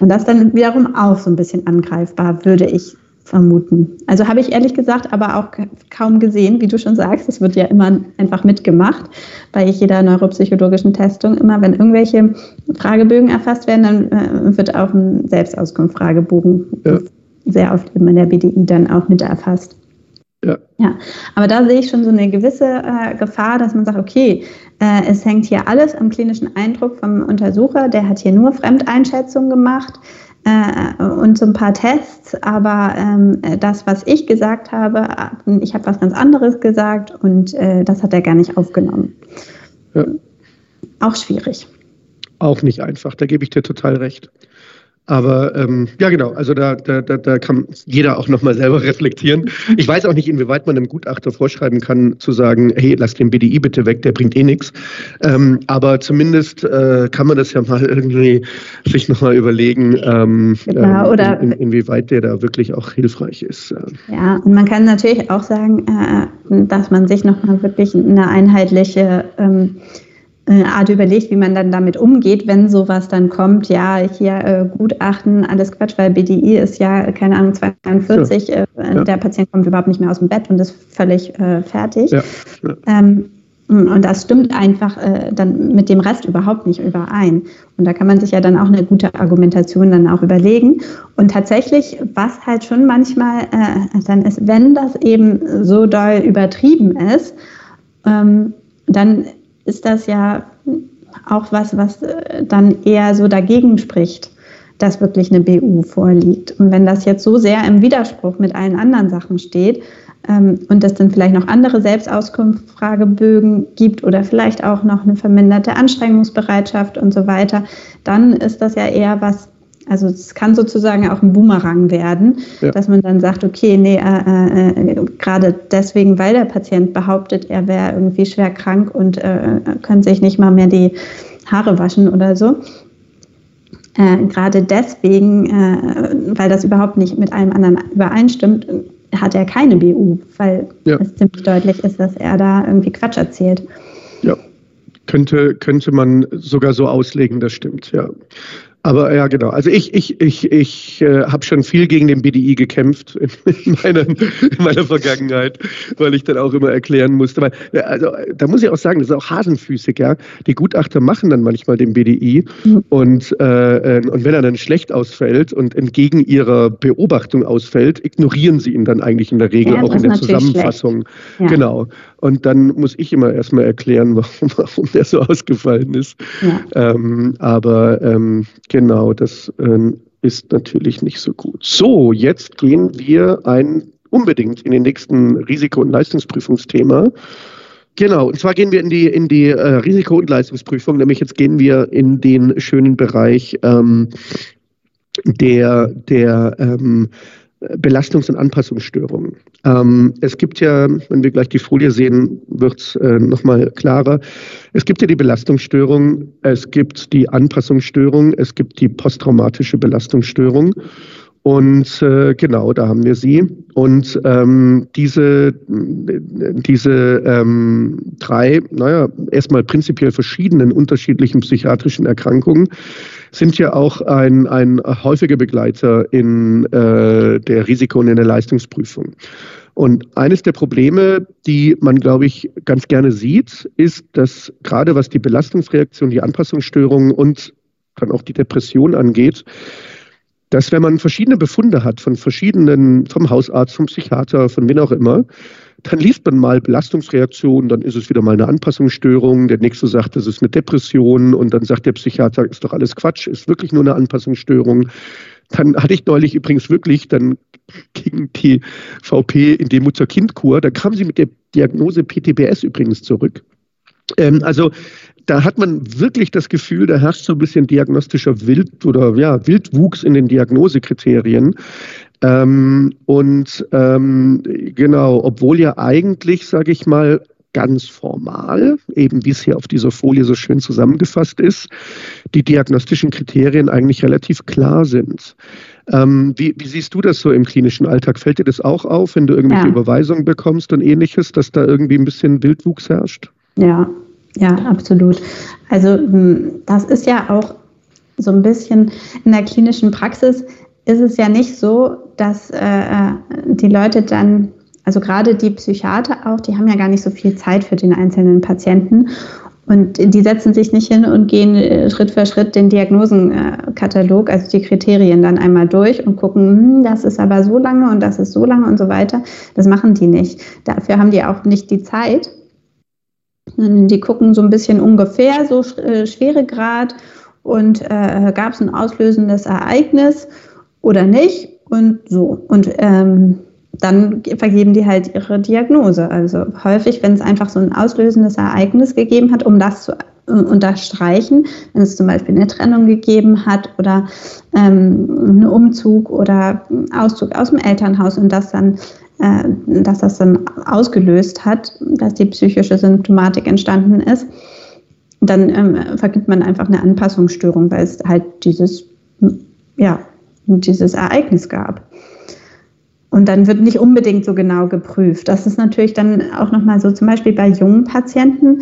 Und das dann wiederum auch so ein bisschen angreifbar, würde ich vermuten. Also habe ich ehrlich gesagt aber auch kaum gesehen, wie du schon sagst. Es wird ja immer einfach mitgemacht bei jeder neuropsychologischen Testung. Immer wenn irgendwelche Fragebögen erfasst werden, dann äh, wird auch ein Selbstauskunft-Fragebogen ja. sehr oft in der BDI dann auch mit erfasst. Ja. ja, aber da sehe ich schon so eine gewisse äh, Gefahr, dass man sagt, okay, äh, es hängt hier alles am klinischen Eindruck vom Untersucher, der hat hier nur Fremdeinschätzung gemacht äh, und so ein paar Tests, aber ähm, das, was ich gesagt habe, ich habe was ganz anderes gesagt und äh, das hat er gar nicht aufgenommen. Ja. Auch schwierig. Auch nicht einfach, da gebe ich dir total recht. Aber ähm, ja, genau, also da, da, da, da kann jeder auch nochmal selber reflektieren. Ich weiß auch nicht, inwieweit man einem Gutachter vorschreiben kann, zu sagen, hey, lass den BDI bitte weg, der bringt eh nichts. Ähm, aber zumindest äh, kann man das ja mal irgendwie sich nochmal überlegen, ähm, genau, oder in, in, inwieweit der da wirklich auch hilfreich ist. Ja, und man kann natürlich auch sagen, äh, dass man sich nochmal wirklich eine einheitliche ähm, äh, Art überlegt, wie man dann damit umgeht, wenn sowas dann kommt, ja, hier äh, Gutachten, alles Quatsch, weil BDI ist ja, keine Ahnung, 42, ja. Äh, ja. der Patient kommt überhaupt nicht mehr aus dem Bett und ist völlig äh, fertig. Ja. Ähm, und das stimmt einfach äh, dann mit dem Rest überhaupt nicht überein. Und da kann man sich ja dann auch eine gute Argumentation dann auch überlegen. Und tatsächlich, was halt schon manchmal äh, dann ist, wenn das eben so doll übertrieben ist, ähm, dann ist das ja auch was, was äh, dann eher so dagegen spricht, dass wirklich eine BU vorliegt. Und wenn das jetzt so sehr im Widerspruch mit allen anderen Sachen steht ähm, und es dann vielleicht noch andere Selbstauskunftsfragebögen gibt oder vielleicht auch noch eine verminderte Anstrengungsbereitschaft und so weiter, dann ist das ja eher was, also es kann sozusagen auch ein Boomerang werden, ja. dass man dann sagt, okay, nee, äh, äh, gerade deswegen, weil der Patient behauptet, er wäre irgendwie schwer krank und äh, könnte sich nicht mal mehr die Haare waschen oder so. Äh, gerade deswegen, äh, weil das überhaupt nicht mit allem anderen übereinstimmt, hat er keine BU, weil ja. es ziemlich deutlich ist, dass er da irgendwie Quatsch erzählt. Ja, könnte, könnte man sogar so auslegen, das stimmt, ja. Aber ja, genau. Also ich, ich, ich, ich äh, habe schon viel gegen den BDI gekämpft in, in, meiner, in meiner Vergangenheit, weil ich dann auch immer erklären musste. Weil, also da muss ich auch sagen, das ist auch hasenfüßig, ja. Die Gutachter machen dann manchmal den BDI mhm. und, äh, äh, und wenn er dann schlecht ausfällt und entgegen ihrer Beobachtung ausfällt, ignorieren sie ihn dann eigentlich in der Regel ja, auch in der Zusammenfassung. Ja. Genau. Und dann muss ich immer erstmal erklären, warum, warum der so ausgefallen ist. Ja. Ähm, aber ähm, genau, das ähm, ist natürlich nicht so gut. So, jetzt gehen wir ein, unbedingt in den nächsten Risiko- und Leistungsprüfungsthema. Genau, und zwar gehen wir in die, in die äh, Risiko- und Leistungsprüfung, nämlich jetzt gehen wir in den schönen Bereich ähm, der, der ähm, Belastungs- und Anpassungsstörungen. Ähm, es gibt ja, wenn wir gleich die Folie sehen, wird es äh, nochmal klarer. Es gibt ja die Belastungsstörung, es gibt die Anpassungsstörung, es gibt die posttraumatische Belastungsstörung. Und äh, genau, da haben wir sie. Und ähm, diese, diese ähm, drei, naja, erstmal prinzipiell verschiedenen unterschiedlichen psychiatrischen Erkrankungen sind ja auch ein, ein häufiger Begleiter in äh, der Risiko- und in der Leistungsprüfung. Und eines der Probleme, die man, glaube ich, ganz gerne sieht, ist, dass gerade was die Belastungsreaktion, die Anpassungsstörungen und dann auch die Depression angeht, dass wenn man verschiedene Befunde hat von verschiedenen, vom Hausarzt, vom Psychiater, von wen auch immer, dann liest man mal Belastungsreaktionen, dann ist es wieder mal eine Anpassungsstörung, der nächste sagt, das ist eine Depression und dann sagt der Psychiater, ist doch alles Quatsch, ist wirklich nur eine Anpassungsstörung. dann hatte ich neulich übrigens wirklich dann gegen die VP in die Mutter-Kind-Kur, da kam sie mit der Diagnose PTBS übrigens zurück. Ähm, also da hat man wirklich das Gefühl, da herrscht so ein bisschen diagnostischer Wild oder ja, Wildwuchs in den Diagnosekriterien. Ähm, und ähm, genau, obwohl ja eigentlich, sage ich mal, ganz formal, eben wie es hier auf dieser Folie so schön zusammengefasst ist, die diagnostischen Kriterien eigentlich relativ klar sind. Ähm, wie, wie, siehst du das so im klinischen Alltag? Fällt dir das auch auf, wenn du irgendwelche ja. Überweisungen bekommst und ähnliches, dass da irgendwie ein bisschen Wildwuchs herrscht? Ja, ja, absolut. Also hm, das ist ja auch so ein bisschen in der klinischen Praxis ist es ja nicht so, dass äh, äh die Leute dann also gerade die Psychiater auch, die haben ja gar nicht so viel Zeit für den einzelnen Patienten. Und die setzen sich nicht hin und gehen äh, Schritt für Schritt den Diagnosenkatalog, also die Kriterien dann einmal durch und gucken, hm, das ist aber so lange und das ist so lange und so weiter. Das machen die nicht. Dafür haben die auch nicht die Zeit. Die gucken so ein bisschen ungefähr, so äh, Schweregrad und äh, gab es ein auslösendes Ereignis oder nicht und so. Und ähm, dann vergeben die halt ihre Diagnose. Also häufig, wenn es einfach so ein auslösendes Ereignis gegeben hat, um das zu äh, unterstreichen, wenn es zum Beispiel eine Trennung gegeben hat oder ähm, einen Umzug oder Auszug aus dem Elternhaus und das dann äh, dass das dann ausgelöst hat, dass die psychische Symptomatik entstanden ist, dann ähm, vergibt man einfach eine Anpassungsstörung, weil es halt dieses, ja, dieses Ereignis gab. Und dann wird nicht unbedingt so genau geprüft. Das ist natürlich dann auch nochmal so, zum Beispiel bei jungen Patienten.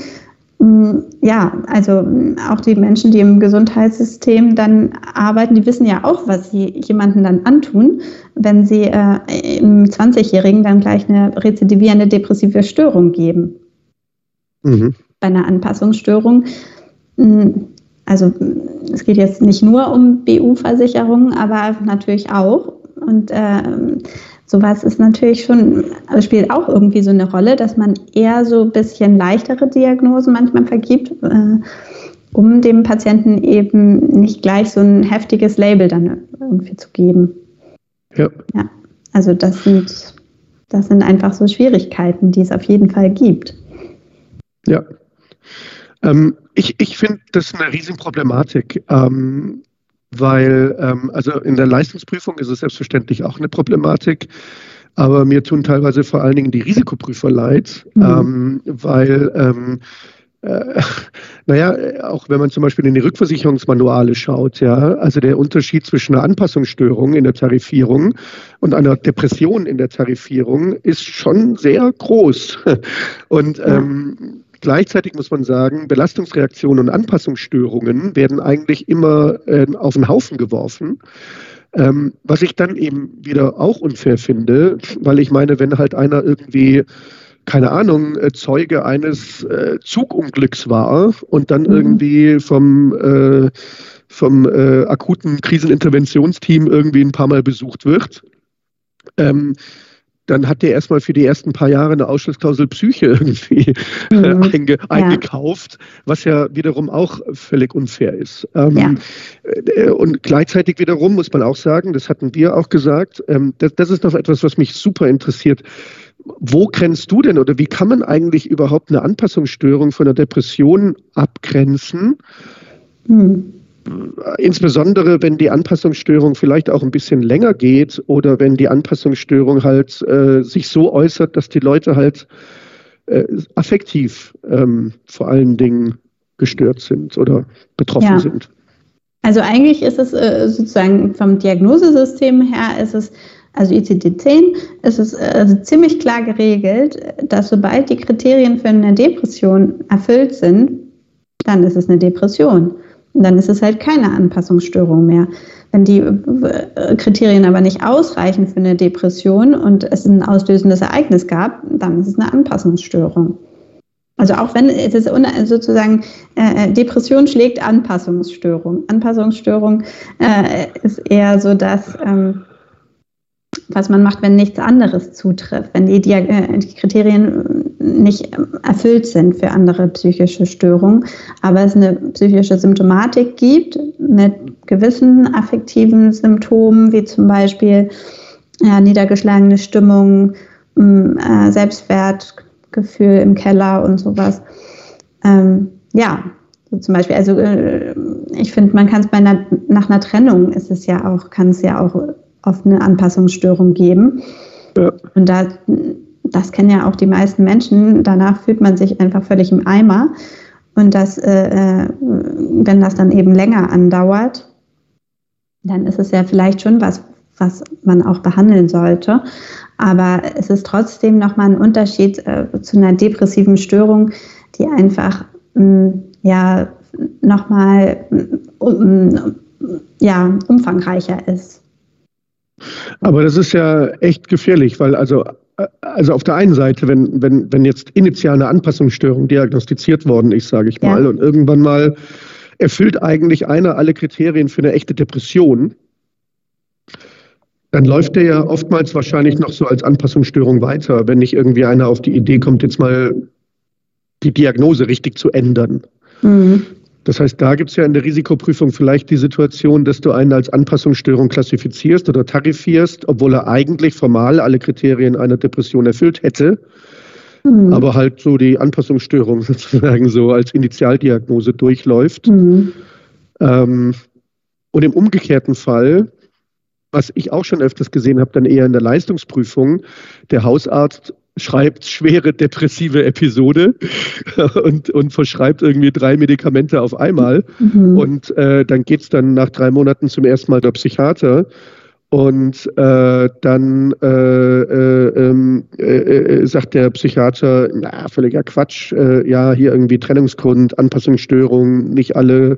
Mm, ja, also mm, auch die Menschen, die im Gesundheitssystem dann arbeiten, die wissen ja auch, was sie jemanden dann antun, wenn sie äh, im 20-Jährigen dann gleich eine rezidivierende depressive Störung geben. Mhm. Bei einer Anpassungsstörung. Also es geht jetzt nicht nur um BU-Versicherungen, aber natürlich auch. Und äh, sowas ist natürlich schon, also spielt auch irgendwie so eine Rolle, dass man eher so ein bisschen leichtere Diagnosen manchmal vergibt, äh, um dem Patienten eben nicht gleich so ein heftiges Label dann irgendwie zu geben. Ja. ja. Also das sind, das sind einfach so Schwierigkeiten, die es auf jeden Fall gibt. Ja. Ähm, ich ich finde das eine Riesenproblematik. Ähm, weil ähm, also in der Leistungsprüfung ist es selbstverständlich auch eine Problematik. Aber mir tun teilweise vor allen Dingen die Risikoprüfer leid, mhm. ähm, weil, ähm, äh, naja, auch wenn man zum Beispiel in die Rückversicherungsmanuale schaut, ja, also der Unterschied zwischen einer Anpassungsstörung in der Tarifierung und einer Depression in der Tarifierung ist schon sehr groß. Und ähm, Gleichzeitig muss man sagen, Belastungsreaktionen und Anpassungsstörungen werden eigentlich immer äh, auf den Haufen geworfen. Ähm, was ich dann eben wieder auch unfair finde, weil ich meine, wenn halt einer irgendwie keine Ahnung, äh, Zeuge eines äh, Zugunglücks war und dann mhm. irgendwie vom, äh, vom äh, akuten Kriseninterventionsteam irgendwie ein paar Mal besucht wird, ähm, dann hat der erstmal für die ersten paar Jahre eine Ausschlussklausel Psyche irgendwie äh, mhm. einge, ja. eingekauft, was ja wiederum auch völlig unfair ist. Ähm, ja. Äh, und gleichzeitig wiederum muss man auch sagen, das hatten wir auch gesagt, ähm, das, das ist noch etwas, was mich super interessiert. Wo grenzt du denn oder wie kann man eigentlich überhaupt eine Anpassungsstörung von einer Depression abgrenzen? Mhm insbesondere wenn die Anpassungsstörung vielleicht auch ein bisschen länger geht oder wenn die Anpassungsstörung halt äh, sich so äußert, dass die Leute halt äh, affektiv ähm, vor allen Dingen gestört sind oder betroffen ja. sind. Also eigentlich ist es äh, sozusagen vom Diagnosesystem her ist es also ICD-10 ist es also ziemlich klar geregelt, dass sobald die Kriterien für eine Depression erfüllt sind, dann ist es eine Depression. Und dann ist es halt keine Anpassungsstörung mehr. Wenn die äh, Kriterien aber nicht ausreichen für eine Depression und es ein auslösendes Ereignis gab, dann ist es eine Anpassungsstörung. Also auch wenn es ist sozusagen äh, Depression schlägt Anpassungsstörung. Anpassungsstörung äh, ist eher so, dass ähm, was man macht, wenn nichts anderes zutrifft, wenn die, Diag äh, die Kriterien nicht erfüllt sind für andere psychische Störungen, aber es eine psychische Symptomatik gibt mit gewissen affektiven Symptomen, wie zum Beispiel ja, niedergeschlagene Stimmung, äh, Selbstwertgefühl im Keller und sowas. Ähm, ja, so zum Beispiel, also äh, ich finde, man kann es bei einer, nach einer Trennung ist es ja auch, kann es ja auch oft eine Anpassungsstörung geben. Ja. Und da, das kennen ja auch die meisten Menschen. Danach fühlt man sich einfach völlig im Eimer. Und das, äh, äh wenn das dann eben länger andauert, dann ist es ja vielleicht schon was, was man auch behandeln sollte. Aber es ist trotzdem nochmal ein Unterschied äh, zu einer depressiven Störung, die einfach mh, ja nochmal um, ja, umfangreicher ist. Aber das ist ja echt gefährlich, weil also, also auf der einen Seite, wenn, wenn, wenn jetzt initial eine Anpassungsstörung diagnostiziert worden ist, sage ich mal, ja. und irgendwann mal erfüllt eigentlich einer alle Kriterien für eine echte Depression, dann läuft der ja oftmals wahrscheinlich noch so als Anpassungsstörung weiter, wenn nicht irgendwie einer auf die Idee kommt, jetzt mal die Diagnose richtig zu ändern. Mhm. Das heißt, da gibt es ja in der Risikoprüfung vielleicht die Situation, dass du einen als Anpassungsstörung klassifizierst oder tarifierst, obwohl er eigentlich formal alle Kriterien einer Depression erfüllt hätte, mhm. aber halt so die Anpassungsstörung sozusagen so als Initialdiagnose durchläuft. Mhm. Ähm, und im umgekehrten Fall, was ich auch schon öfters gesehen habe, dann eher in der Leistungsprüfung, der Hausarzt schreibt schwere depressive Episode und, und verschreibt irgendwie drei Medikamente auf einmal. Mhm. Und äh, dann geht es dann nach drei Monaten zum ersten Mal der Psychiater. Und äh, dann äh, äh, ähm, äh, äh, sagt der Psychiater, na, völliger Quatsch, ja, hier irgendwie Trennungsgrund, Anpassungsstörung, nicht alle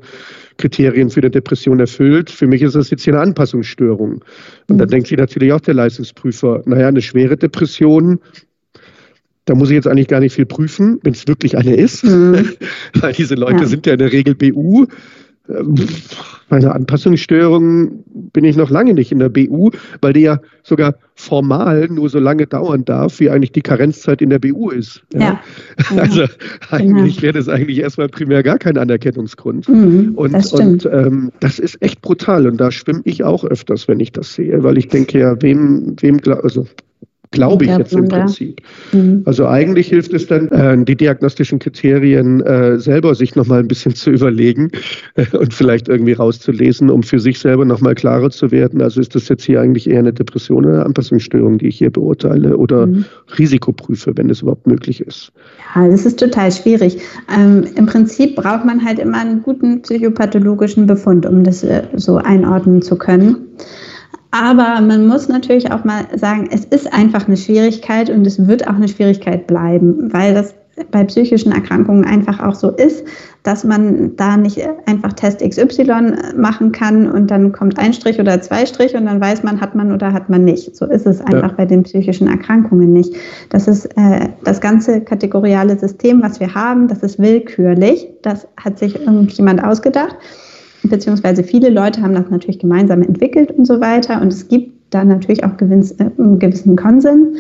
Kriterien für eine Depression erfüllt. Für mich ist das jetzt hier eine Anpassungsstörung. Und mhm. dann denkt sich natürlich auch der Leistungsprüfer, naja, eine schwere Depression da muss ich jetzt eigentlich gar nicht viel prüfen, wenn es wirklich eine ist. Mhm. Weil diese Leute ja. sind ja in der Regel BU. Ähm, bei einer Anpassungsstörung bin ich noch lange nicht in der BU, weil die ja sogar formal nur so lange dauern darf, wie eigentlich die Karenzzeit in der BU ist. Ja. ja. Also eigentlich wäre das eigentlich erstmal primär gar kein Anerkennungsgrund. Mhm, und das, und ähm, das ist echt brutal. Und da schwimme ich auch öfters, wenn ich das sehe, weil ich denke ja, wem, wem also glaube ich jetzt im Prinzip. Mhm. Also eigentlich hilft es dann, äh, die diagnostischen Kriterien äh, selber sich nochmal ein bisschen zu überlegen äh, und vielleicht irgendwie rauszulesen, um für sich selber nochmal klarer zu werden. Also ist das jetzt hier eigentlich eher eine Depression oder eine Anpassungsstörung, die ich hier beurteile oder mhm. Risikoprüfe, wenn es überhaupt möglich ist. Ja, das ist total schwierig. Ähm, Im Prinzip braucht man halt immer einen guten psychopathologischen Befund, um das so einordnen zu können. Aber man muss natürlich auch mal sagen, es ist einfach eine Schwierigkeit und es wird auch eine Schwierigkeit bleiben, weil das bei psychischen Erkrankungen einfach auch so ist, dass man da nicht einfach Test XY machen kann und dann kommt ein Strich oder zwei Strich und dann weiß man, hat man oder hat man nicht. So ist es einfach ja. bei den psychischen Erkrankungen nicht. Das ist äh, das ganze kategoriale System, was wir haben, das ist willkürlich. Das hat sich irgendjemand ausgedacht beziehungsweise viele Leute haben das natürlich gemeinsam entwickelt und so weiter. Und es gibt da natürlich auch gewins, äh, einen gewissen Konsens.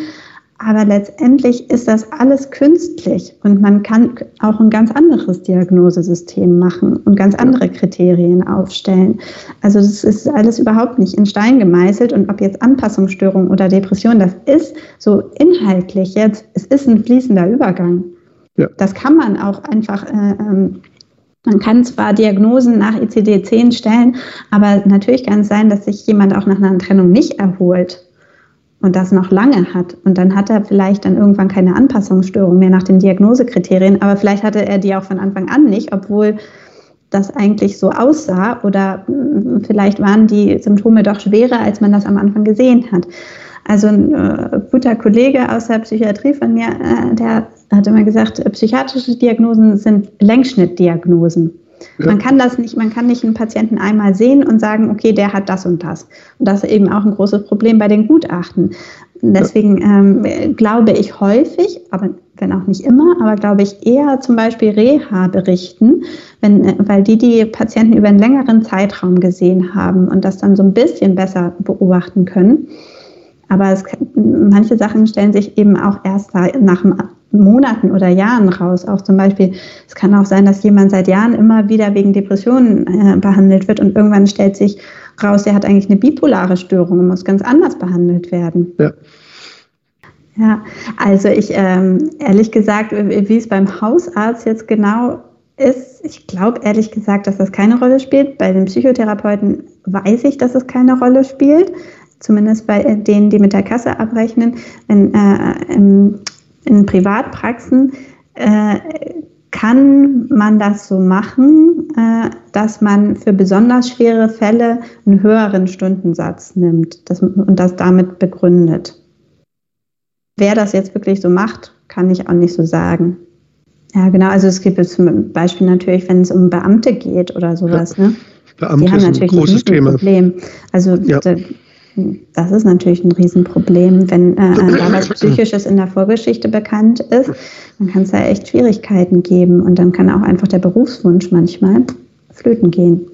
Aber letztendlich ist das alles künstlich und man kann auch ein ganz anderes Diagnosesystem machen und ganz andere Kriterien aufstellen. Also das ist alles überhaupt nicht in Stein gemeißelt und ob jetzt Anpassungsstörung oder Depression, das ist so inhaltlich jetzt, es ist ein fließender Übergang. Ja. Das kann man auch einfach äh, ähm, man kann zwar Diagnosen nach ICD-10 stellen, aber natürlich kann es sein, dass sich jemand auch nach einer Trennung nicht erholt und das noch lange hat. Und dann hat er vielleicht dann irgendwann keine Anpassungsstörung mehr nach den Diagnosekriterien, aber vielleicht hatte er die auch von Anfang an nicht, obwohl das eigentlich so aussah oder hm, vielleicht waren die Symptome doch schwerer, als man das am Anfang gesehen hat. Also ein äh, guter Kollege aus der Psychiatrie von mir, äh, der hat immer gesagt, äh, psychiatrische Diagnosen sind Längsschnittdiagnosen. Ja. Man kann das nicht, man kann nicht einen Patienten einmal sehen und sagen, okay, der hat das und das. Und das ist eben auch ein großes Problem bei den Gutachten. Deswegen ähm, glaube ich häufig, aber wenn auch nicht immer, aber glaube ich eher zum Beispiel Reha-Berichten, wenn, äh, weil die die Patienten über einen längeren Zeitraum gesehen haben und das dann so ein bisschen besser beobachten können. Aber es, manche Sachen stellen sich eben auch erst nach Monaten oder Jahren raus. Auch zum Beispiel, es kann auch sein, dass jemand seit Jahren immer wieder wegen Depressionen äh, behandelt wird und irgendwann stellt sich raus, er hat eigentlich eine bipolare Störung und muss ganz anders behandelt werden. Ja. Ja, also ich ähm, ehrlich gesagt, wie es beim Hausarzt jetzt genau ist, ich glaube ehrlich gesagt, dass das keine Rolle spielt. Bei den Psychotherapeuten weiß ich, dass es keine Rolle spielt. Zumindest bei denen, die mit der Kasse abrechnen. In, äh, in, in Privatpraxen äh, kann man das so machen, äh, dass man für besonders schwere Fälle einen höheren Stundensatz nimmt das, und das damit begründet. Wer das jetzt wirklich so macht, kann ich auch nicht so sagen. Ja, genau. Also es gibt zum Beispiel natürlich, wenn es um Beamte geht oder sowas. Ne? Beamte Die haben natürlich ein großes Problem. Also ja. Das ist natürlich ein Riesenproblem, wenn äh, da was Psychisches in der Vorgeschichte bekannt ist, dann kann es da echt Schwierigkeiten geben und dann kann auch einfach der Berufswunsch manchmal flöten gehen.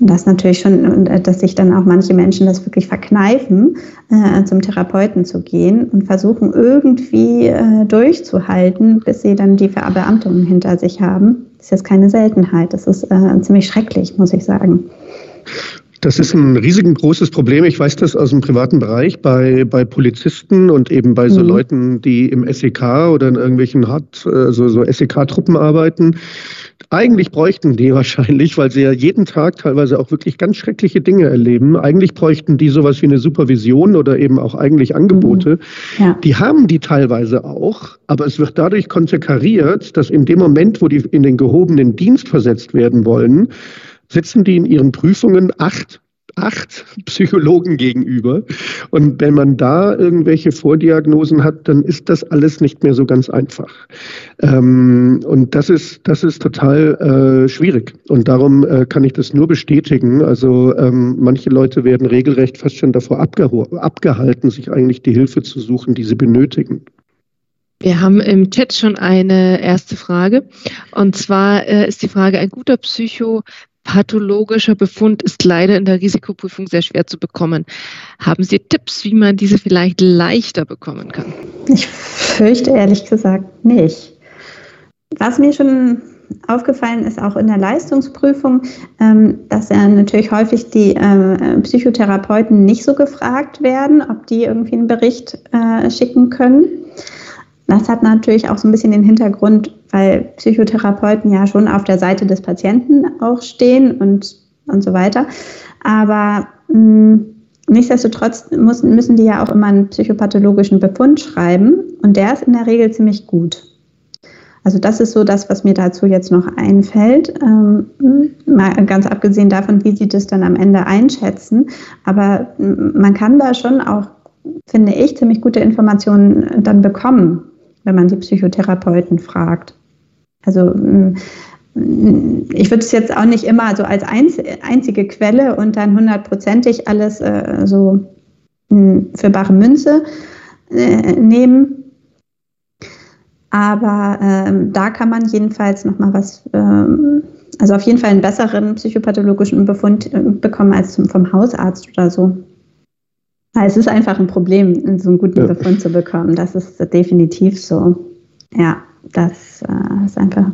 Und das natürlich schon, äh, dass sich dann auch manche Menschen das wirklich verkneifen, äh, zum Therapeuten zu gehen und versuchen irgendwie äh, durchzuhalten, bis sie dann die Verbeamtung hinter sich haben. Das ist jetzt keine Seltenheit. Das ist äh, ziemlich schrecklich, muss ich sagen. Das ist ein riesengroßes Problem. Ich weiß das aus dem privaten Bereich bei, bei Polizisten und eben bei so mhm. Leuten, die im SEK oder in irgendwelchen Hart, also so SEK-Truppen arbeiten. Eigentlich bräuchten die wahrscheinlich, weil sie ja jeden Tag teilweise auch wirklich ganz schreckliche Dinge erleben. Eigentlich bräuchten die sowas wie eine Supervision oder eben auch eigentlich Angebote. Mhm. Ja. Die haben die teilweise auch, aber es wird dadurch konterkariert, dass in dem Moment, wo die in den gehobenen Dienst versetzt werden wollen, sitzen die in ihren Prüfungen acht acht Psychologen gegenüber. Und wenn man da irgendwelche Vordiagnosen hat, dann ist das alles nicht mehr so ganz einfach. Ähm, und das ist, das ist total äh, schwierig. Und darum äh, kann ich das nur bestätigen. Also ähm, manche Leute werden regelrecht fast schon davor abgehalten, sich eigentlich die Hilfe zu suchen, die sie benötigen. Wir haben im Chat schon eine erste Frage. Und zwar äh, ist die Frage, ein guter Psycho pathologischer Befund ist leider in der Risikoprüfung sehr schwer zu bekommen. Haben Sie Tipps, wie man diese vielleicht leichter bekommen kann? Ich fürchte ehrlich gesagt nicht. Was mir schon aufgefallen ist, auch in der Leistungsprüfung, ähm, dass ja natürlich häufig die äh, Psychotherapeuten nicht so gefragt werden, ob die irgendwie einen Bericht äh, schicken können. Das hat natürlich auch so ein bisschen den Hintergrund, weil Psychotherapeuten ja schon auf der Seite des Patienten auch stehen und, und so weiter. Aber mh, hm, nichtsdestotrotz muss, müssen die ja auch immer einen psychopathologischen Befund schreiben und der ist in der Regel ziemlich gut. Also das ist so das, was mir dazu jetzt noch einfällt. Ähm, mal ganz abgesehen davon, wie sie das dann am Ende einschätzen. Aber man kann da schon auch, finde ich, ziemlich gute Informationen dann bekommen wenn man die Psychotherapeuten fragt. Also mm, ich würde es jetzt auch nicht immer so als einzige Quelle und dann hundertprozentig alles äh, so mm, für bare Münze äh, nehmen. Aber ähm, da kann man jedenfalls nochmal was, ähm, also auf jeden Fall einen besseren psychopathologischen Befund äh, bekommen als zum, vom Hausarzt oder so. Es ist einfach ein Problem, so einen guten ja. Befund zu bekommen. Das ist definitiv so. Ja, das äh, ist einfach.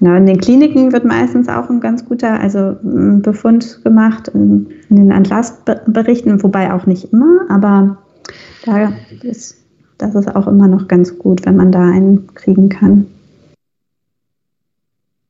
Na, in den Kliniken wird meistens auch ein ganz guter also Befund gemacht in, in den Entlastberichten, wobei auch nicht immer, aber da ist, das ist auch immer noch ganz gut, wenn man da einen kriegen kann.